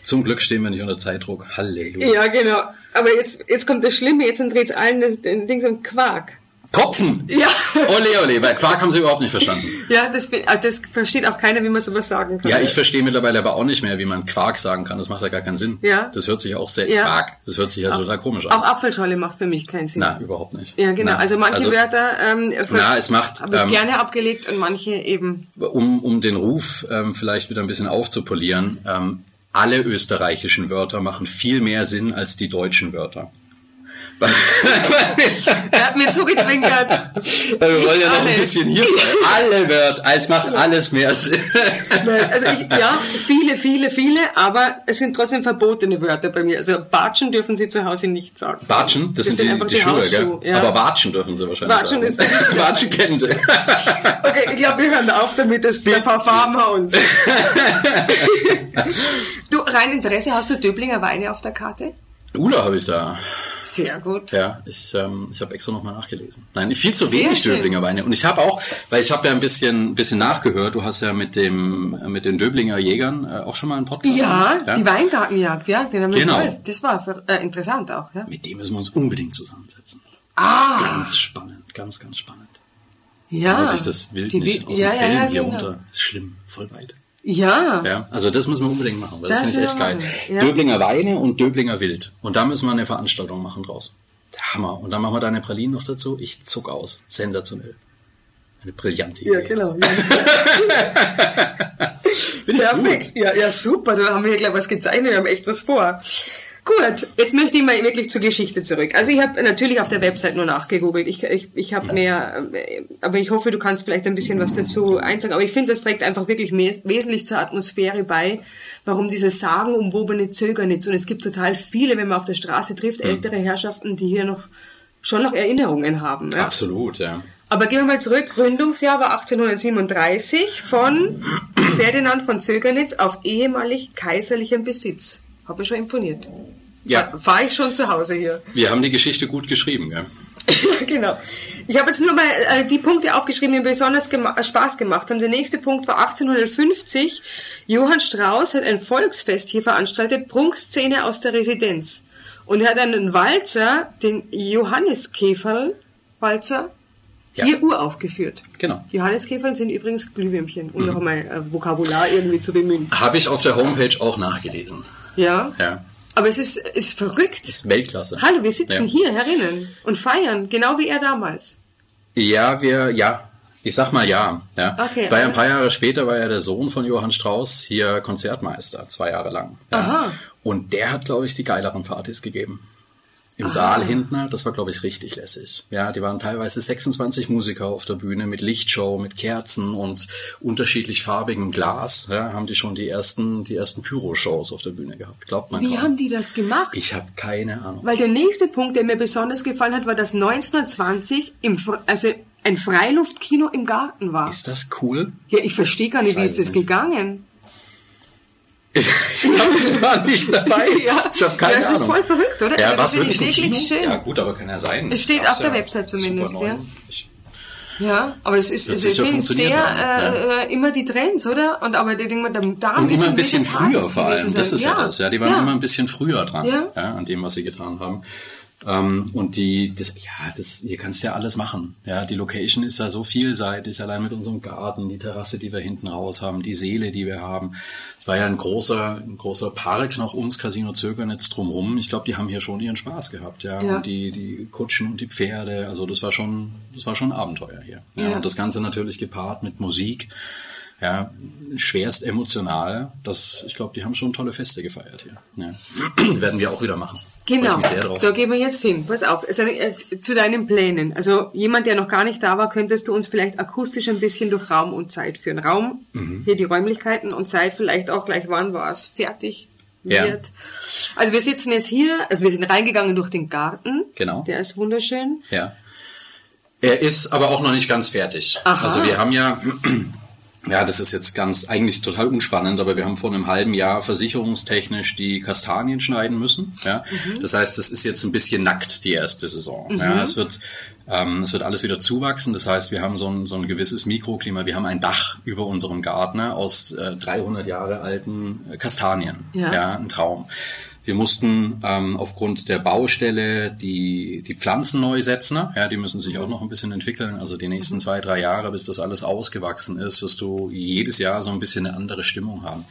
Zum Glück stehen wir nicht unter Zeitdruck. Halleluja. Ja, genau. Aber jetzt, jetzt kommt das Schlimme, jetzt dreht allen das, den Ding so um Quark. Kopfen! Ja. Ole, ole, weil Quark haben sie überhaupt nicht verstanden. Ja, das, ah, das versteht auch keiner, wie man sowas sagen kann. Ja, ich verstehe mittlerweile aber auch nicht mehr, wie man Quark sagen kann. Das macht ja gar keinen Sinn. Ja. Das hört sich auch sehr, ja. Quark, das hört sich ja auch, total komisch an. Auch Apfelschorle macht für mich keinen Sinn. Na, überhaupt nicht. Ja, genau. Na, also manche also, Wörter, ähm, na, es macht, habe ich ähm, gerne abgelegt und manche eben. Um, um den Ruf ähm, vielleicht wieder ein bisschen aufzupolieren, ähm, alle österreichischen Wörter machen viel mehr Sinn als die deutschen Wörter er hat mir zugezwinkert. Wir wollen ja noch ein bisschen hier Alle wird, es macht alles mehr Sinn. Also ich, ja, viele, viele, viele, aber es sind trotzdem verbotene Wörter bei mir. Also Batschen dürfen Sie zu Hause nicht sagen. Batschen? Das, das sind, die, die, die Schuhe, gell? Ja. Aber Watschen dürfen Sie wahrscheinlich Watschen sagen. Ist Watschen kennen Sie. Okay, ich glaube, wir hören auf damit, das verfahren wir uns. du, rein Interesse, hast du Döblinger Weine auf der Karte? Ula habe ich da. Sehr gut. Ja, ich, ähm, ich habe extra nochmal nachgelesen. Nein, viel zu Sehr wenig schön. Döblinger Weine. Und ich habe auch, weil ich habe ja ein bisschen, bisschen nachgehört, du hast ja mit dem mit den Döblinger Jägern äh, auch schon mal einen Podcast ja, gemacht. Ja, die Weingartenjagd, ja, den haben wir genau. Das war für, äh, interessant auch. Ja. Mit dem müssen wir uns unbedingt zusammensetzen. Ah. Ganz spannend, ganz, ganz spannend. Ja. Da muss ich das Wild die, nicht aus ja, dem Film ja, hier genau. runter. ist schlimm, voll weit. Ja. ja. Also das müssen wir unbedingt machen, weil das, das finde ich echt geil. Ja. Döblinger Weine und Döblinger Wild. Und da müssen wir eine Veranstaltung machen draus. Der Hammer. Und dann machen wir deine Pralinen noch dazu. Ich zuck aus. Sensationell. Eine brillante Idee. Ja, genau. Ja. Perfekt. gut. Ja, ja, super. Da haben wir ja gleich was gezeichnet, wir haben echt was vor. Gut, jetzt möchte ich mal wirklich zur Geschichte zurück. Also ich habe natürlich auf der Website nur nachgegoogelt. Ich, ich, ich habe mehr, äh, aber ich hoffe, du kannst vielleicht ein bisschen was dazu einsagen. Aber ich finde, das trägt einfach wirklich mes- wesentlich zur Atmosphäre bei, warum dieses sagenumwobene Zögernitz. Und es gibt total viele, wenn man auf der Straße trifft, ältere Herrschaften, die hier noch schon noch Erinnerungen haben. Ja? Absolut, ja. Aber gehen wir mal zurück. Gründungsjahr war 1837 von Ferdinand von Zögernitz auf ehemalig kaiserlichem Besitz. Hat mir schon imponiert. Ja. War, war ich schon zu Hause hier. Wir haben die Geschichte gut geschrieben, gell? genau. Ich habe jetzt nur mal äh, die Punkte aufgeschrieben, die mir besonders gema äh, Spaß gemacht haben. Der nächste Punkt war 1850. Johann Strauss hat ein Volksfest hier veranstaltet, Prunkszene aus der Residenz. Und er hat einen Walzer, den Johanniskäferl-Walzer, Ja. hier uraufgeführt. Genau. Johanniskäferl sind übrigens Glühwürmchen, um noch einmal äh, Vokabular irgendwie zu bemühen. Habe ich auf der Homepage auch nachgelesen. Ja. Ja. Aber es ist, ist verrückt. Ist Weltklasse. Hallo, wir sitzen Ja. hier herinnen und feiern, genau wie er damals. Ja, wir, ja. Ich sag mal ja. ja. Okay, ja ein aber- paar Jahre später, war ja der Sohn von Johann Strauss hier Konzertmeister, zwei Jahre lang. Ja. Aha. Und der hat, glaube ich, die geileren Partys gegeben. Im Saal hinten halt, das war, glaube ich, richtig lässig. Ja, die waren teilweise 26 Musiker auf der Bühne mit Lichtshow, mit Kerzen und unterschiedlich farbigem Glas. Ja, haben die schon die ersten, die ersten Pyro-Shows auf der Bühne gehabt. Glaubt man Wie kaum. haben die das gemacht? Ich habe keine Ahnung. Weil der nächste Punkt, der mir besonders gefallen hat, war, dass 1920 im, also ein Freiluftkino im Garten war. Ist das cool? Ja, ich verstehe gar nicht, Ich wie ist es gegangen? Ich war nicht dabei. Ja. Ich habe keine Ja, das ist Ahnung. voll verrückt, oder? Ja, Also was das wirklich wirklich schön. Ja, gut, aber kann ja sein. Es steht auf der ja Website zumindest, ja. Ich, Ja, aber es ist, also ich finde sehr haben, äh, äh, immer die Trends, oder? Und aber die Dinge, da, da und immer ein bisschen früher vor allem. Das ist ja, das. Ja, die waren ja. immer ein bisschen früher dran, Ja. ja. an dem, was sie getan haben. Ähm, und die, das, ja, das, hier kannst du ja alles machen. Ja, die Location ist ja so vielseitig, allein mit unserem Garten, die Terrasse, die wir hinten raus haben, die Seele, die wir haben. Es war ja ein großer, ein großer Park noch ums Casino Zögernetz drumherum. Ich glaube, die haben hier schon ihren Spaß gehabt, ja. Ja. Und die, die Kutschen und die Pferde, also das war schon, das war schon Abenteuer hier. Ja. Ja. Und das Ganze natürlich gepaart mit Musik. Ja, schwerst emotional. Das, ich glaube, die haben schon tolle Feste gefeiert hier. Ja. Werden wir auch wieder machen. Genau, da gehen wir jetzt hin. Pass auf, also, äh, zu deinen Plänen. Also jemand, der noch gar nicht da war, könntest du uns vielleicht akustisch ein bisschen durch Raum und Zeit führen. Raum, Mhm. hier die Räumlichkeiten und Zeit vielleicht auch gleich, wann war es fertig Ja. wird. Also wir sitzen jetzt hier, also wir sind reingegangen durch den Garten. Genau. Der ist wunderschön. Ja. Er ist aber auch noch nicht ganz fertig. Aha. Also wir haben ja, ja, das ist jetzt ganz, eigentlich total unspannend, aber wir haben vor einem halben Jahr versicherungstechnisch die Kastanien schneiden müssen. Ja. Mhm. Das heißt, das ist jetzt ein bisschen nackt, die erste Saison. Ja. Es wird, ähm, es wird alles wieder zuwachsen. Das heißt, wir haben so ein, so ein gewisses Mikroklima. Wir haben ein Dach über unserem Garten aus äh, 300 Jahre alten äh, Kastanien. Ja. ja, ein Traum. Wir mussten ähm, aufgrund der Baustelle die, die Pflanzen neu setzen. Ja, die müssen sich auch noch ein bisschen entwickeln. Also die nächsten zwei, drei Jahre, bis das alles ausgewachsen ist, wirst du jedes Jahr so ein bisschen eine andere Stimmung haben.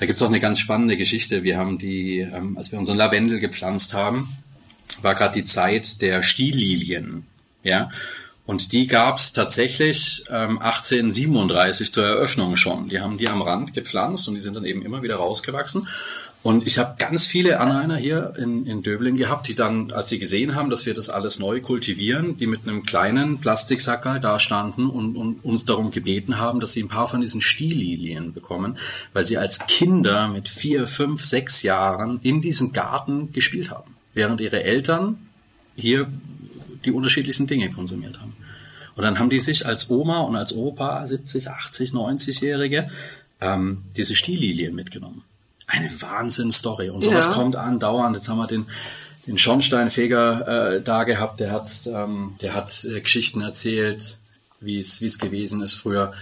Da gibt's auch eine ganz spannende Geschichte. Wir haben die, ähm, als wir unseren Lavendel gepflanzt haben, war gerade die Zeit der Stillilien. Ja. Und die gab's tatsächlich ähm, 1837 zur Eröffnung schon. Die haben die am Rand gepflanzt und die sind dann eben immer wieder rausgewachsen. Und ich habe ganz viele Anrainer hier in, in Döbling gehabt, die dann, als sie gesehen haben, dass wir das alles neu kultivieren, die mit einem kleinen Plastiksackerl da standen und, und uns darum gebeten haben, dass sie ein paar von diesen Stillilien bekommen, weil sie als Kinder mit vier, fünf, sechs Jahren in diesem Garten gespielt haben, während ihre Eltern hier die unterschiedlichsten Dinge konsumiert haben. Und dann haben die sich als Oma und als Opa, 70, 80, 90-Jährige, ähm, diese Stillilien mitgenommen. Eine Wahnsinnsstory. Und sowas Ja. kommt andauernd. Jetzt haben wir den, den Schornsteinfeger äh, da gehabt, der hat, ähm, der hat äh, Geschichten erzählt, wie es wie es gewesen ist früher.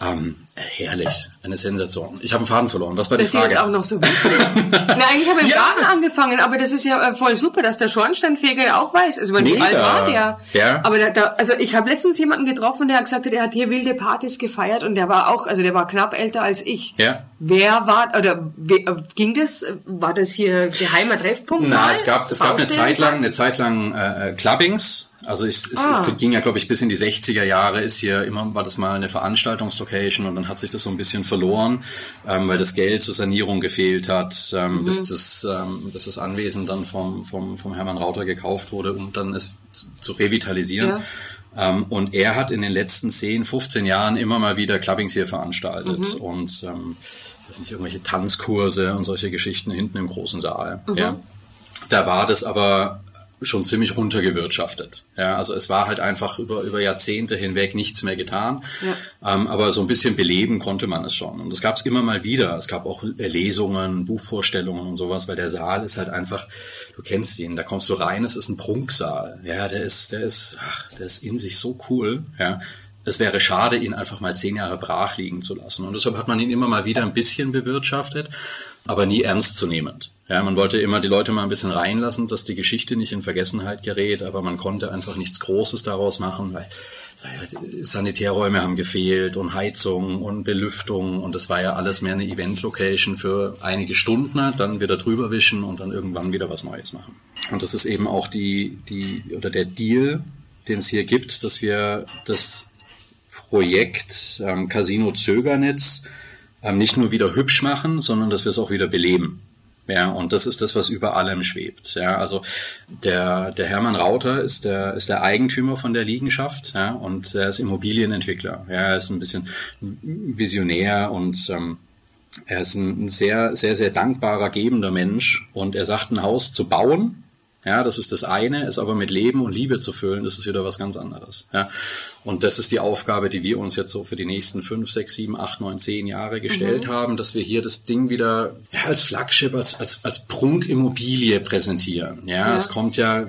Ähm, herrlich, eine Sensation. Ich habe einen Faden verloren. Was war die die Frage? das auch noch so wissen. Na, eigentlich habe ich im Ja. Garten angefangen, aber das ist ja äh, voll super, dass der Schornsteinfeger auch weiß. Also, weil wie alt war der? Ja. Aber da, da, also ich habe letztens jemanden getroffen, der hat gesagt, er hat hier wilde Partys gefeiert und der war auch, also der war knapp älter als ich. Ja. Wer war, oder äh, ging das, war das hier geheimer Treffpunkt? Na, mal? es gab, es gab eine? Zeit lang, eine Zeit lang äh, äh, Clubbings, Also es, es, ah. es ging ja, glaube ich, bis in die 60er Jahre ist hier immer, war das mal eine Veranstaltungslocation und dann hat sich das so ein bisschen verloren, ähm, weil das Geld zur Sanierung gefehlt hat, ähm, mhm. bis, das, ähm, bis das Anwesen dann vom, vom, vom Hermann Rauter gekauft wurde, um dann es zu revitalisieren. Ja. Ähm, und er hat in den letzten 10, 15 Jahren immer mal wieder Clubbings hier veranstaltet mhm. und ähm, das sind irgendwelche Tanzkurse und solche Geschichten hinten im großen Saal. Mhm. Ja. Da war das aber schon ziemlich runtergewirtschaftet. Ja, also es war halt einfach über, über Jahrzehnte hinweg nichts mehr getan. Ja. Ähm, aber so ein bisschen beleben konnte man es schon. Und das gab es immer mal wieder. Es gab auch Lesungen, Buchvorstellungen und sowas, weil der Saal ist halt einfach, du kennst ihn, da kommst du rein, es ist ein Prunksaal. Ja, der ist, der ist, ach, der ist in sich so cool. Ja, es wäre schade, ihn einfach mal zehn Jahre brach liegen zu lassen. Und deshalb hat man ihn immer mal wieder ein bisschen bewirtschaftet, aber nie ernstzunehmend. Ja, man wollte immer die Leute mal ein bisschen reinlassen, dass die Geschichte nicht in Vergessenheit gerät, aber man konnte einfach nichts Großes daraus machen, weil, weil Sanitärräume haben gefehlt und Heizung und Belüftung und das war ja alles mehr eine Event-Location für einige Stunden, dann wieder drüber wischen und dann irgendwann wieder was Neues machen. Und das ist eben auch die, die, oder der Deal, den es hier gibt, dass wir das Projekt ähm, Casino Zögernetz ähm, nicht nur wieder hübsch machen, sondern dass wir es auch wieder beleben. Ja, und das ist das, was über allem schwebt. Ja, also der, der Hermann Rauter ist der, ist der Eigentümer von der Liegenschaft, ja, und er ist Immobilienentwickler. Ja, er ist ein bisschen visionär und ähm, er ist ein sehr, sehr, sehr dankbarer, gebender Mensch und er sagt, ein Haus zu bauen, ja, das ist das eine, es aber mit Leben und Liebe zu füllen, das ist wieder was ganz anderes. Ja. Und das ist die Aufgabe, die wir uns jetzt so für die nächsten fünf, sechs, sieben, acht, neun, zehn Jahre gestellt mhm. haben, dass wir hier das Ding wieder ja, als Flagship, als, als, als Prunkimmobilie präsentieren. Ja, ja, es kommt ja,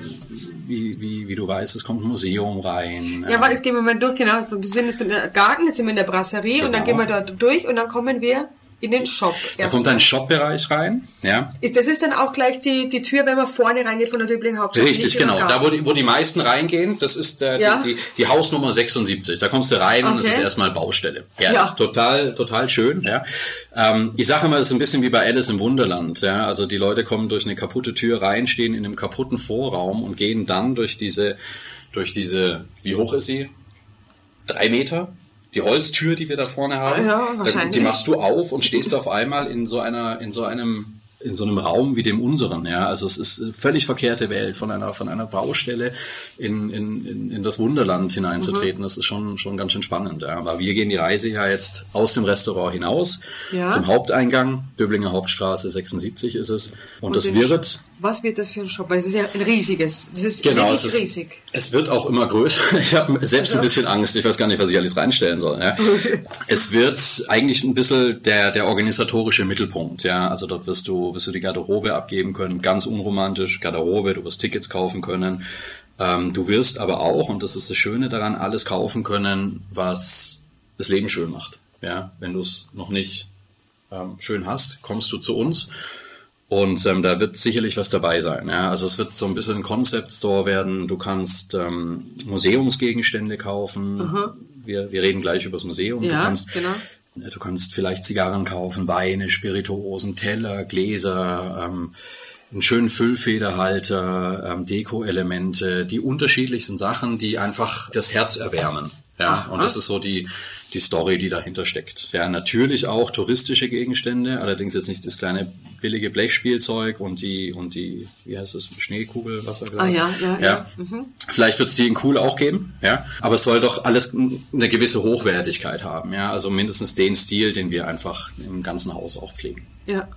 wie, wie, wie du weißt, es kommt ein Museum rein. Ja, ja. aber jetzt gehen wir mal durch, genau. Wir sind jetzt in der Garten, jetzt sind wir in der Brasserie genau. und dann genau. gehen wir dort durch und dann kommen wir in den Shop. Da kommt ein Shop-Bereich rein. Ja. Ist, das ist dann auch gleich die, die Tür, wenn man vorne reingeht von der Döbling Hauptstadt. Richtig, genau. Da, wo die, wo die meisten reingehen, das ist der, ja. die, die, die, Hausnummer 76. Da kommst du rein okay. und es ist erstmal Baustelle. Ja, ja. total, total schön. Ja. Ähm, ich sage immer, es ist ein bisschen wie bei Alice im Wunderland. Ja. Also die Leute kommen durch eine kaputte Tür rein, stehen in einem kaputten Vorraum und gehen dann durch diese, durch diese, wie hoch ist sie? Drei Meter? Die Holztür, die wir da vorne haben, ja, wahrscheinlich. die machst du auf und stehst auf einmal in so einer, in so einem in so einem Raum wie dem unseren, ja. Also es ist eine völlig verkehrte Welt, von einer, von einer Baustelle in, in, in, in das Wunderland hineinzutreten. Mhm. Das ist schon, schon ganz schön spannend, ja. Aber wir gehen die Reise ja jetzt aus dem Restaurant hinaus ja. zum Haupteingang. Döblinger Hauptstraße 76 ist es. Und, Und das wird. Was wird das für ein Shop? Weil es ist ja ein riesiges. Das ist genau, es ist, riesig. Es wird auch immer größer. Ich habe selbst also. ein bisschen Angst. Ich weiß gar nicht, was ich alles reinstellen soll. Ja. es wird eigentlich ein bisschen der, der organisatorische Mittelpunkt, ja. Also dort wirst du wirst du die Garderobe abgeben können, ganz unromantisch, Garderobe, du wirst Tickets kaufen können. Ähm, du wirst aber auch, und das ist das Schöne daran, alles kaufen können, was das Leben schön macht. Ja, wenn du es noch nicht ähm, schön hast, kommst du zu uns. Und ähm, da wird sicherlich was dabei sein. Ja? Also es wird so ein bisschen ein Concept Store werden. Du kannst ähm, Museumsgegenstände kaufen. Wir, wir reden gleich über das Museum. Ja, du kannst genau. Du kannst vielleicht Zigarren kaufen, Weine, Spirituosen, Teller, Gläser, ähm, einen schönen Füllfederhalter, ähm, Deko-Elemente, die unterschiedlichsten Sachen, die einfach das Herz erwärmen. Ja, und das ist so die, die Story, die dahinter steckt. Ja, natürlich auch touristische Gegenstände, allerdings jetzt nicht das kleine billige Blechspielzeug und die, und die, wie heißt das, Schneekugelwasserglas. Ah, ja, ja, ja. ja. Mhm. Vielleicht wird es die in cool auch geben, ja. Aber es soll doch alles eine gewisse Hochwertigkeit haben, ja. Also mindestens den Stil, den wir einfach im ganzen Haus auch pflegen. Ja.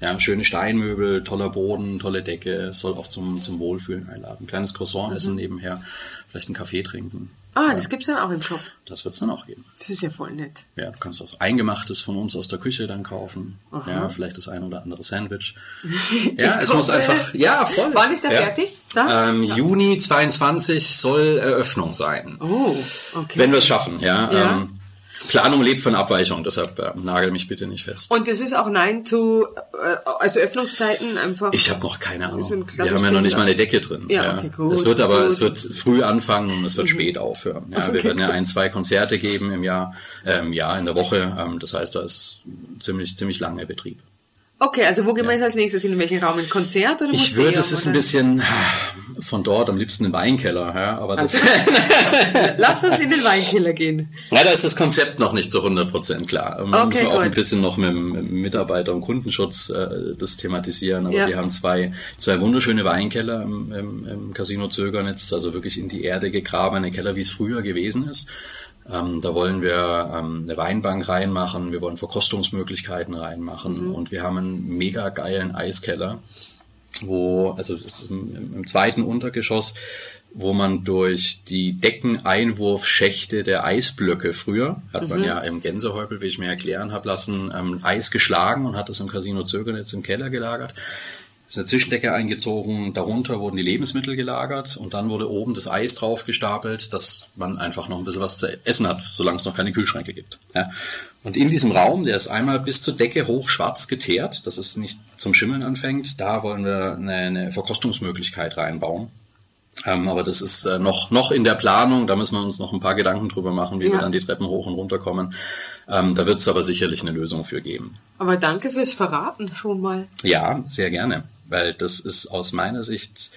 Ja, schöne Steinmöbel, toller Boden, tolle Decke, soll auch zum, zum Wohlfühlen einladen. Kleines Croissant mhm. essen nebenher, vielleicht einen Kaffee trinken. Ah, das gibt's dann auch im Shop. Das wird's dann auch geben. Das ist ja voll nett. Ja, du kannst auch Eingemachtes von uns aus der Küche dann kaufen. Aha. Ja, vielleicht das ein oder andere Sandwich. Ja, es muss einfach, ja, voll. Wann ist der ja. fertig? Ähm, ja. Juni 22 soll Eröffnung sein. Oh, okay. Wenn wir es schaffen, ja. ja. Ähm, Planung lebt von Abweichung, deshalb äh, nagel mich bitte nicht fest. Und das ist auch Nein to, äh, also Öffnungszeiten einfach. Ich habe noch keine Ahnung. Wir haben ja noch nicht mal eine Decke drin. Ja, ja. okay, gut. Es wird aber, gut. es wird früh anfangen und es wird mhm. spät aufhören. Ja, okay, wir werden ja ein, zwei Konzerte geben im Jahr, ähm, Jahr in der Woche. Ähm, das heißt, da ist ziemlich, ziemlich lange Betrieb. Okay, also wo gehen wir jetzt als nächstes? In welchen Raum? Ein Konzert oder? Ich würde, das ist ein bisschen von dort, am liebsten ein Weinkeller. Ja, aber das, Also, lass uns in den Weinkeller gehen. da ist das Konzept noch nicht zu 100% klar. Okay, muss auch gut. ein bisschen noch mit dem Mitarbeiter- und Kundenschutz äh, das thematisieren. Aber Ja. wir haben zwei, zwei wunderschöne Weinkeller im, im, im Casino Zögernitz, also wirklich in die Erde gegrabene Keller, wie es früher gewesen ist. Ähm, da wollen wir ähm, eine Weinbank reinmachen, wir wollen Verkostungsmöglichkeiten reinmachen Mhm. und wir haben einen mega geilen Eiskeller, wo, also das ist im, im zweiten Untergeschoss, wo man durch die Deckeneinwurfschächte der Eisblöcke früher, hat Mhm. man ja im Gänsehäupel, wie ich mir erklären habe lassen, ähm, Eis geschlagen und hat es im Casino Zögernitz im Keller gelagert. Es ist eine Zwischendecke eingezogen, darunter wurden die Lebensmittel gelagert und dann wurde oben das Eis drauf gestapelt, dass man einfach noch ein bisschen was zu essen hat, solange es noch keine Kühlschränke gibt. Ja. Und in diesem Raum, der ist einmal bis zur Decke hoch schwarz geteert, dass es nicht zum Schimmeln anfängt, da wollen wir eine, eine Verkostungsmöglichkeit reinbauen. Ähm, aber das ist äh, noch, noch in der Planung, da müssen wir uns noch ein paar Gedanken drüber machen, wie Ja. wir dann die Treppen hoch und runter kommen. Ähm, da wird es aber sicherlich eine Lösung für geben. Aber danke fürs Verraten schon mal. Ja, sehr gerne, weil das ist aus meiner Sicht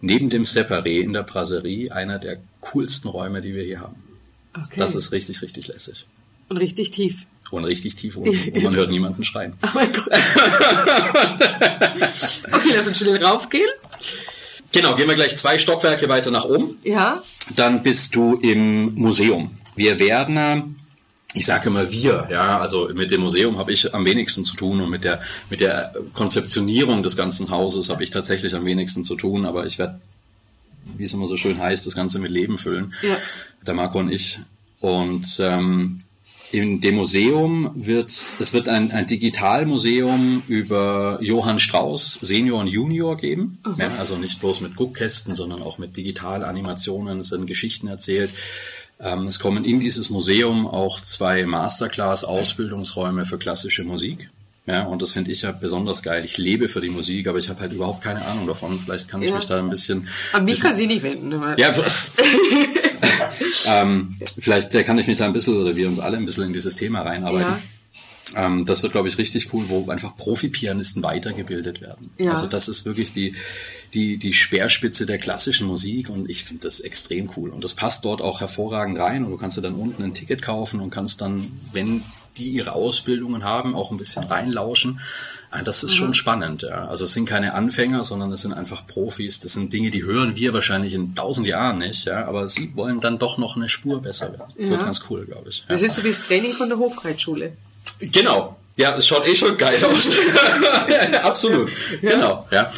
neben dem Separé in der Brasserie einer der coolsten Räume, die wir hier haben. Okay. Das ist richtig, richtig lässig. Und richtig tief. Und richtig tief unten. Und man hört niemanden schreien. Oh mein Gott. okay, lass uns schnell raufgehen. Genau, gehen wir gleich zwei Stockwerke weiter nach oben. Ja. Dann bist du im Museum. Wir werden, äh, ich sage immer wir, ja, also mit dem Museum habe ich am wenigsten zu tun und mit der mit der Konzeptionierung des ganzen Hauses habe ich tatsächlich am wenigsten zu tun, aber ich werde, wie es immer so schön heißt, das Ganze mit Leben füllen. Ja. Der Marco und ich. Und ähm, in dem Museum wird es wird ein, ein Digitalmuseum über Johann Strauss Senior und Junior geben. Ja, also nicht bloß mit Guckkästen, sondern auch mit Digitalanimationen. Es werden Geschichten erzählt. Ähm, es kommen in dieses Museum auch zwei Masterclass-Ausbildungsräume für klassische Musik. Ja, und das finde ich ja besonders geil. Ich lebe für die Musik, aber ich habe halt überhaupt keine Ahnung davon. Vielleicht kann ich Ja. mich da ein bisschen. An mich bisschen kann sie nicht wenden. ja, ähm, vielleicht kann ich mich da ein bisschen oder wir uns alle ein bisschen in dieses Thema reinarbeiten. Ähm, das wird, glaube ich, richtig cool, wo einfach Profi-Pianisten weitergebildet werden. Ja. Also das ist wirklich die, die, die Speerspitze der klassischen Musik und ich finde das extrem cool. Und das passt dort auch hervorragend rein und du kannst dir dann unten ein Ticket kaufen und kannst dann, wenn die ihre Ausbildungen haben, auch ein bisschen reinlauschen. Ah, Das ist schon spannend, ja. Also es sind keine Anfänger, sondern es sind einfach Profis. Das sind Dinge, die hören wir wahrscheinlich in tausend Jahren nicht, ja. Aber sie wollen dann doch noch eine Spur besser werden. Das Ja. wird ganz cool, glaube ich. Ja. Das ist so wie das Training von der Hofreitschule. Genau. Ja, es schaut eh schon geil aus. ja, absolut. Genau. Ja.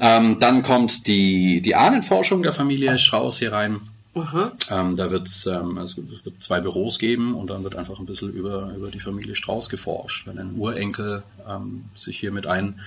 Ähm, dann kommt die, die Ahnenforschung der Familie Strauß hier rein. Ähm, da wird ähm, also es wird zwei Büros geben und dann wird einfach ein bisschen über, über die Familie Strauß geforscht. Wenn ein Urenkel ähm, sich hier mit ein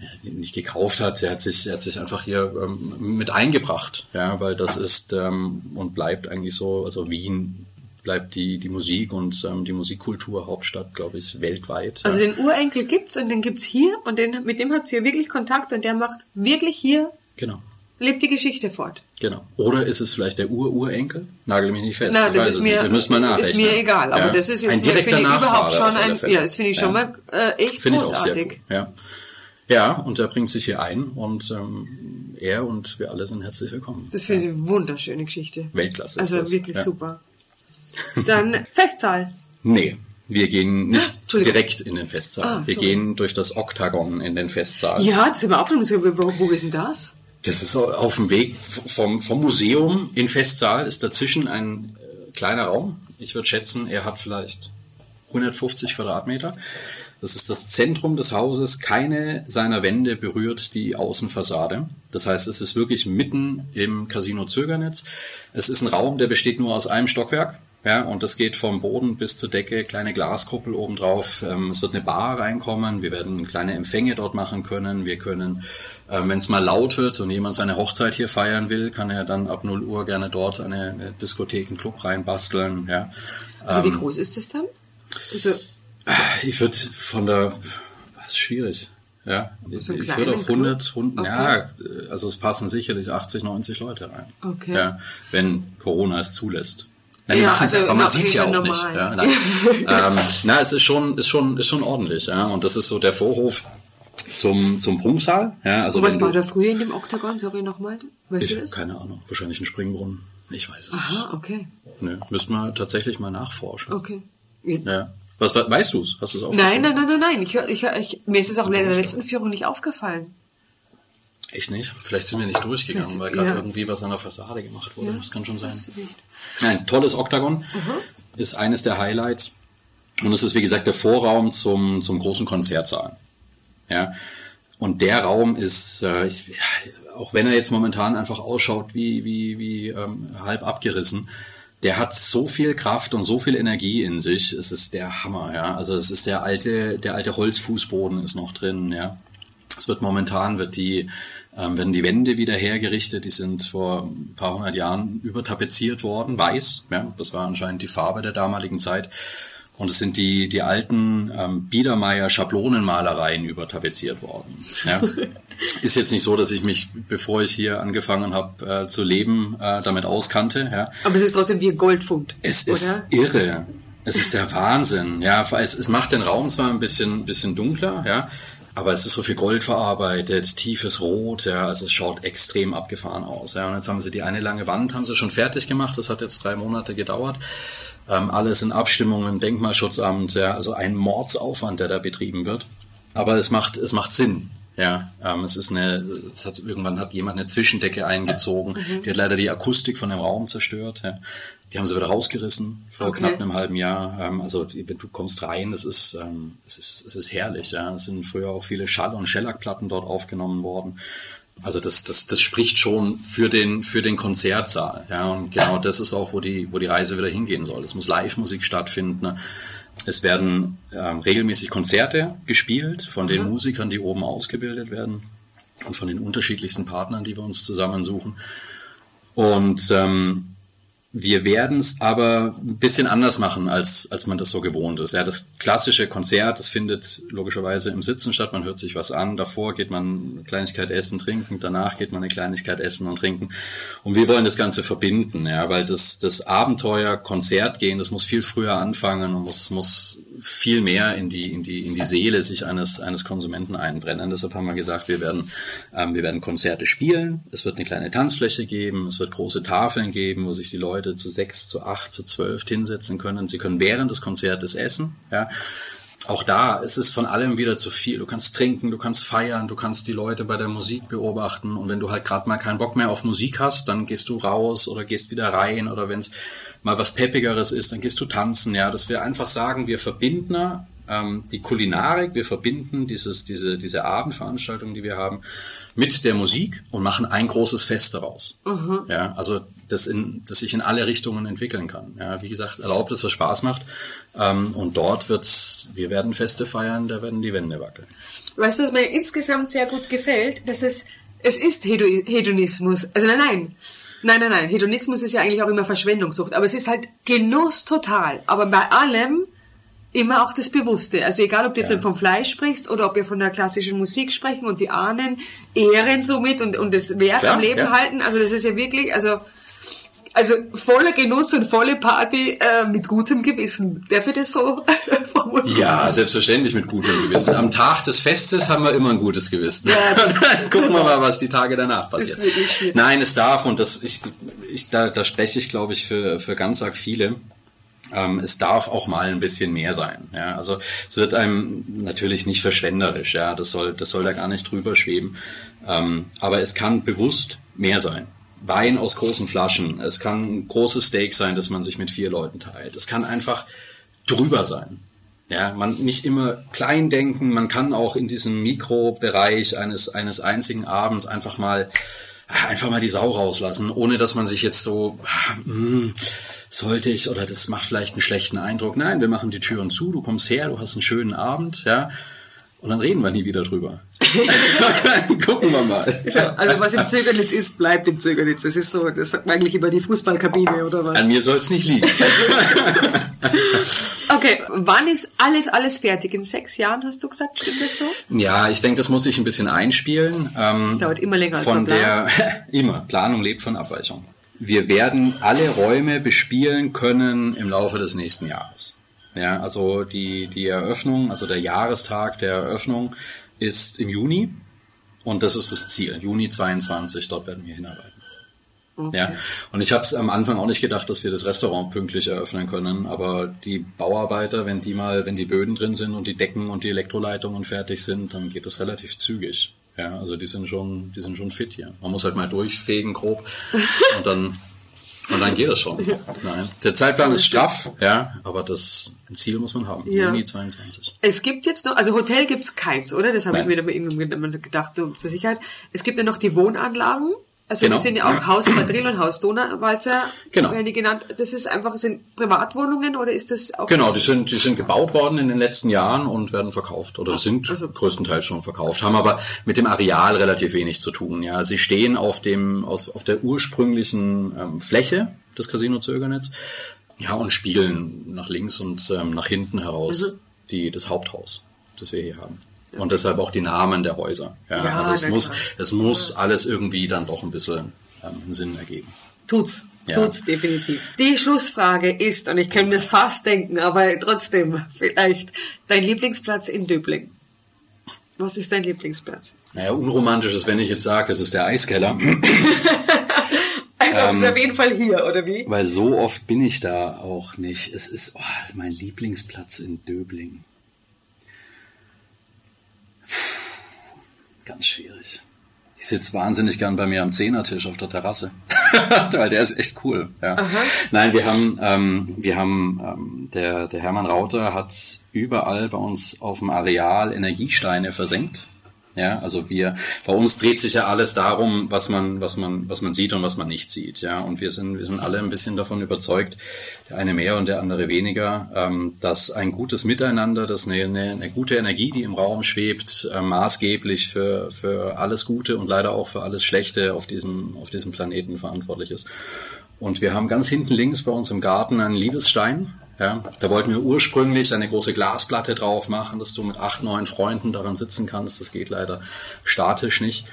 ja, nicht gekauft hat, er hat sich, er hat sich einfach hier ähm, mit eingebracht, ja, weil das ist ähm, und bleibt eigentlich so, also Wien bleibt die, die Musik und ähm, die Musikkultur Hauptstadt, glaube ich, weltweit. Also den Urenkel gibt's und den gibt's hier und den, mit dem hat sie wirklich Kontakt und der macht wirklich hier, Genau, lebt die Geschichte fort. genau. Oder ist es vielleicht der Ur-Urenkel? Nagel mich nicht fest. Na, das ist mir. Wir müssen nachrechnen. ist mir egal, aber Ja. das ist ein jetzt direkter finde ich überhaupt schon ein, ja, das finde ich schon Ja. mal äh, echt Finde ich auch sehr großartig. Ja. ja, und er bringt sich hier ein und ähm, er und wir alle sind herzlich willkommen. Das finde ich eine wunderschöne Geschichte. Weltklasse. Also wirklich super. Dann Festsaal. Nee, wir gehen nicht direkt in den Festsaal. Ah, wir gehen durch das Oktagon in den Festsaal. Ja, das sind wir aufgenommen. Wo, wo ist denn das? Das ist auf dem Weg vom, vom Museum in Festsaal ist dazwischen ein äh, kleiner Raum. Ich würde schätzen, er hat vielleicht 150 Quadratmeter. Das ist das Zentrum des Hauses. Keine seiner Wände berührt die Außenfassade. Das heißt, es ist wirklich mitten im Casino Zögernetz. Es ist ein Raum, der besteht nur aus einem Stockwerk. Ja, und das geht vom Boden bis zur Decke, kleine Glaskuppel obendrauf. Ähm, es wird eine Bar reinkommen. Wir werden kleine Empfänge dort machen können. Wir können, ähm, wenn es mal laut wird und jemand seine Hochzeit hier feiern will, kann er dann ab 0 Uhr gerne dort eine, eine Diskothek, einen Club reinbasteln. Ja. Also Ähm. wie groß ist das dann? Also, Ich würde von der, was ist schwierig. Ja, So ich würde auf 100, Club? 100 Okay. ja, also es passen sicherlich 80, 90 Leute rein. Okay. Ja, wenn Corona es zulässt. Nein, die Ja, machen es also einfach, man okay, sieht es ja auch dann nicht. normal. Ja, nein. ähm, na, es ist schon, ist schon, ist schon ordentlich, ja. Und das ist so der Vorhof zum, zum Prunksaal. Ja, also Was war da früher in dem Oktagon? Sorry nochmal. Weißt ich du das? keine Ahnung, wahrscheinlich ein Springbrunnen. Ich weiß es Aha, okay. nicht. Nö, müssten wir tatsächlich mal nachforschen. Okay. Ja. Was we- weißt du es? Hast du es auch? Nein, nein, nein, nein, nein. Ich, ich, ich, mir ist es auch in der letzten Führung nicht aufgefallen. Echt nicht? Vielleicht sind wir nicht durchgegangen, weil gerade ja. irgendwie was an der Fassade gemacht wurde. Das kann schon sein. Ich. Nein, tolles Oktagon. Ist eines der Highlights. Und es ist, wie gesagt, der Vorraum zum, zum großen Konzertsaal. Ja. Und der Raum ist, äh, ich, ja, auch wenn er jetzt momentan einfach ausschaut wie, wie, wie ähm, halb abgerissen, der hat so viel Kraft und so viel Energie in sich. Es ist der Hammer, ja. Also es ist der alte, der alte Holzfußboden ist noch drin, ja. Es wird momentan wird die ähm, werden die Wände wieder hergerichtet. Die sind vor ein paar hundert Jahren übertapeziert worden, weiß. Ja, das war anscheinend die Farbe der damaligen Zeit. Und es sind die die alten ähm, Biedermeier Schablonenmalereien übertapeziert worden. Ja. Ist jetzt nicht so, dass ich mich, bevor ich hier angefangen habe äh, zu leben, äh, damit auskannte. Ja. Aber es ist trotzdem wie ein Goldfund. Es ist oder? irre. Es ist der Wahnsinn. Ja, es, es macht den Raum zwar ein bisschen, bisschen dunkler, ja, aber es ist so viel Gold verarbeitet, tiefes Rot, ja, also es schaut extrem abgefahren aus. Ja, und jetzt haben sie die eine lange Wand, haben sie schon fertig gemacht. Das hat jetzt drei Monate gedauert. Ähm, alles in Abstimmung im Denkmalschutzamt, ja, also ein Mordsaufwand, der da betrieben wird. Aber es macht, es macht Sinn. Ja, ähm, es ist eine, es hat, irgendwann hat jemand eine Zwischendecke eingezogen, die hat leider die Akustik von dem Raum zerstört. Ja. Die haben sie wieder rausgerissen vor Okay. knapp einem halben Jahr. Ähm, also die- du kommst rein, das ist, ähm, es ist, es ist herrlich. Ja. Es sind früher auch viele Schall- und Schellackplatten dort aufgenommen worden. Also das, das, das spricht schon für den, für den Konzertsaal. Ja, und genau das ist auch, wo die, wo die Reise wieder hingehen soll. Es muss Live-Musik stattfinden. Ne? Es werden ähm, regelmäßig Konzerte gespielt von den Musikern, die oben ausgebildet werden und von den unterschiedlichsten Partnern, die wir uns zusammensuchen. Und ähm, wir werden es aber ein bisschen anders machen, als, als man das so gewohnt ist. Ja, das klassische Konzert, das findet logischerweise im Sitzen statt. Man hört sich was an. Davor geht man eine Kleinigkeit essen, trinken. Danach geht man eine Kleinigkeit essen und trinken. Und wir wollen das Ganze verbinden, ja, weil das, das Abenteuer Konzert gehen, das muss viel früher anfangen und muss, muss viel mehr in die, in die, in die Seele sich eines, eines Konsumenten einbrennen. Deshalb haben wir gesagt, wir werden, ähm, wir werden Konzerte spielen. Es wird eine kleine Tanzfläche geben. Es wird große Tafeln geben, wo sich die Leute zu sechs, zu acht, zu zwölf hinsetzen können. Sie können während des Konzertes essen, ja. Auch da ist es von allem wieder zu viel. Du kannst trinken, du kannst feiern, du kannst die Leute bei der Musik beobachten und wenn du halt gerade mal keinen Bock mehr auf Musik hast, dann gehst du raus oder gehst wieder rein oder wenn es mal was Peppigeres ist, dann gehst du tanzen. Ja, dass wir einfach sagen, wir verbinden ähm, die Kulinarik, wir verbinden dieses, diese, diese Abendveranstaltung, die wir haben, mit der Musik und machen ein großes Fest daraus. Ja, also das, in, das sich in alle Richtungen entwickeln kann. Ja, wie gesagt, erlaubt es, was Spaß macht. Ähm, und dort wird's, wir werden Feste feiern, da werden die Wände wackeln. Weißt du, was mir insgesamt sehr gut gefällt? Dass es, es ist Hedo- Hedonismus. Also nein, nein. Nein, nein, nein. Hedonismus ist ja eigentlich auch immer Verschwendungssucht. Aber es ist halt Genuss total. Aber bei allem immer auch das Bewusste. Also egal, ob du jetzt Ja. vom Fleisch sprichst oder ob wir von der klassischen Musik sprechen und die Ahnen ehren somit und, und das Werk Klar, am Leben ja. halten. Also das ist ja wirklich, also, also voller Genuss und volle Party äh, mit gutem Gewissen. Darf ich das so formulieren? Ja, selbstverständlich mit gutem Gewissen. Am Tag des Festes haben wir immer ein gutes Gewissen. Ja, Dann gucken wir mal, was die Tage danach passiert. Nein, es darf und das, ich, ich, da, da spreche ich, glaube ich, für, für ganz arg viele. Ähm, es darf auch mal ein bisschen mehr sein. Ja, also es wird einem natürlich nicht verschwenderisch. Ja, das soll, das soll da gar nicht drüber schweben. Ähm, aber es kann bewusst mehr sein. Wein aus großen Flaschen. Es kann ein großes Steak sein, das man sich mit vier Leuten teilt. Es kann einfach drüber sein. Ja, man nicht immer klein denken. Man kann auch in diesem Mikrobereich eines, eines einzigen Abends einfach mal, einfach mal die Sau rauslassen, ohne dass man sich jetzt so, ah, hm, sollte ich oder das macht vielleicht einen schlechten Eindruck. Nein, wir machen die Türen zu, du kommst her, du hast einen schönen Abend, ja, und dann reden wir nie wieder drüber. Gucken wir mal. Also was im Zögernitz ist, bleibt im Zögernitz. Das ist so, das sagt man eigentlich über die Fußballkabine oder was? An mir soll es nicht liegen. Okay, wann ist alles, alles fertig? In sechs Jahren hast du gesagt, stimmt das so? Ja, ich denke, das muss ich ein bisschen einspielen. Ähm, Das dauert immer länger als von man der immer Planung lebt von Abweichung. wir werden alle Räume bespielen können im Laufe des nächsten Jahres. Ja, also die, die Eröffnung, also der Jahrestag der Eröffnung ist im Juni und das ist das Ziel. Juni 22, dort werden wir hinarbeiten. Okay. Ja, und ich habe es am Anfang auch nicht gedacht, dass wir das Restaurant pünktlich eröffnen können, aber die Bauarbeiter, wenn die mal, wenn die Böden drin sind und die Decken und die Elektroleitungen fertig sind, dann geht das relativ zügig. Ja, also die sind schon, die sind schon fit hier. Man muss halt mal durchfegen grob und dann und dann geht es schon. Nein. Der Zeitplan ist straff, ja, aber das Ziel muss man haben. Ja. Juni 22. Es gibt jetzt noch, also Hotel gibt's keins, oder? Das habe ich mir irgendwann gedacht, zur Sicherheit. Es gibt ja noch die Wohnanlagen. Also genau. die sind ja auch Haus Madrid und Haus Donauwalzer, genau. werden die genannt. Das ist einfach, sind Privatwohnungen oder ist das auch? Genau, die sind, die sind gebaut worden in den letzten Jahren und werden verkauft oder sind also. größtenteils schon verkauft, haben aber mit dem Areal relativ wenig zu tun. Ja, sie stehen auf dem, aus, auf der ursprünglichen ähm, Fläche des Casino Zögernetz, ja, und spiegeln nach links und ähm, nach hinten heraus mhm. die, das Haupthaus, das wir hier haben. Und deshalb auch die Namen der Häuser. Ja, ja also es muss, es muss alles irgendwie dann doch ein bisschen ähm, Sinn ergeben. Tut's. Ja. Tut's definitiv. Die Schlussfrage ist, und ich kann mir es fast denken, aber trotzdem vielleicht, dein Lieblingsplatz in Döbling. Was ist dein Lieblingsplatz? Naja, unromantisch ist, wenn ich jetzt sage, es ist der Eiskeller. also ähm, ist auf jeden Fall hier, oder wie? Weil so oft bin ich da auch nicht. Es ist oh, mein Lieblingsplatz in Döbling. Ganz schwierig. Ich sitze wahnsinnig gern bei mir am Zehnertisch auf der Terrasse, weil der ist echt cool. Ja. Nein, wir haben, ähm, wir haben, ähm, der, der Hermann Rauter hat überall bei uns auf dem Areal Energiesteine versenkt. Ja, also wir, bei uns dreht sich ja alles darum, was man, was man, was man sieht und was man nicht sieht. Ja, und wir sind, wir sind alle ein bisschen davon überzeugt, der eine mehr und der andere weniger, ähm, dass ein gutes Miteinander, dass eine, eine, eine gute Energie, die im Raum schwebt, äh, maßgeblich für, für alles Gute und leider auch für alles Schlechte auf diesem, auf diesem Planeten verantwortlich ist. Und wir haben ganz hinten links bei uns im Garten einen Liebesstein, ja, da wollten wir ursprünglich eine große Glasplatte drauf machen, dass du mit acht, neun Freunden daran sitzen kannst. Das geht leider statisch nicht.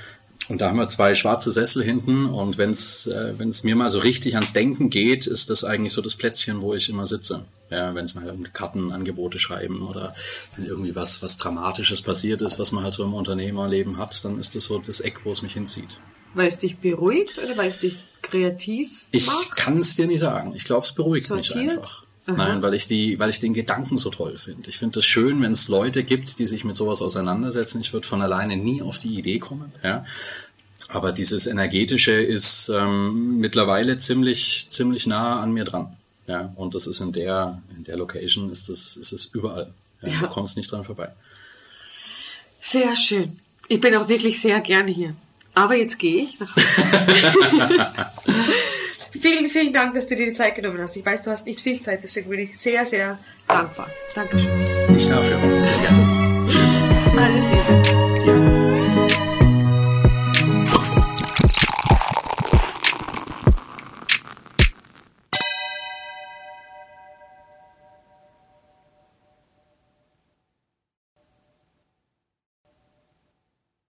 Und da haben wir zwei schwarze Sessel hinten und wenn es äh, wenn's mir mal so richtig ans Denken geht, ist das eigentlich so das Plätzchen, wo ich immer sitze. Ja, wenn es mal um Kartenangebote schreiben oder wenn irgendwie was was Dramatisches passiert ist, was man halt so im Unternehmerleben hat, dann ist das so das Eck, wo es mich hinzieht. Weil es dich beruhigt oder weil es dich kreativ macht? Ich kann es dir nicht sagen. Ich glaube, es beruhigt Sortiert? mich einfach. Aha. Nein, weil ich die, weil ich den Gedanken so toll finde. Ich finde es schön, wenn es Leute gibt, die sich mit sowas auseinandersetzen. Ich würde von alleine nie auf die Idee kommen. Ja. Aber dieses energetische ist ähm, mittlerweile ziemlich, ziemlich nah an mir dran. Ja. Und das ist in der, in der Location ist es, ist es überall. Ja. ja. Du kommst nicht dran vorbei. Sehr schön. Ich bin auch wirklich sehr gerne hier. Aber jetzt gehe ich nach Hause. Vielen, vielen Dank, dass du dir die Zeit genommen hast. Ich weiß, du hast nicht viel Zeit, deswegen bin ich sehr, sehr dankbar. Dankeschön. Nicht dafür. Sehr gerne. Alles Liebe. Ja.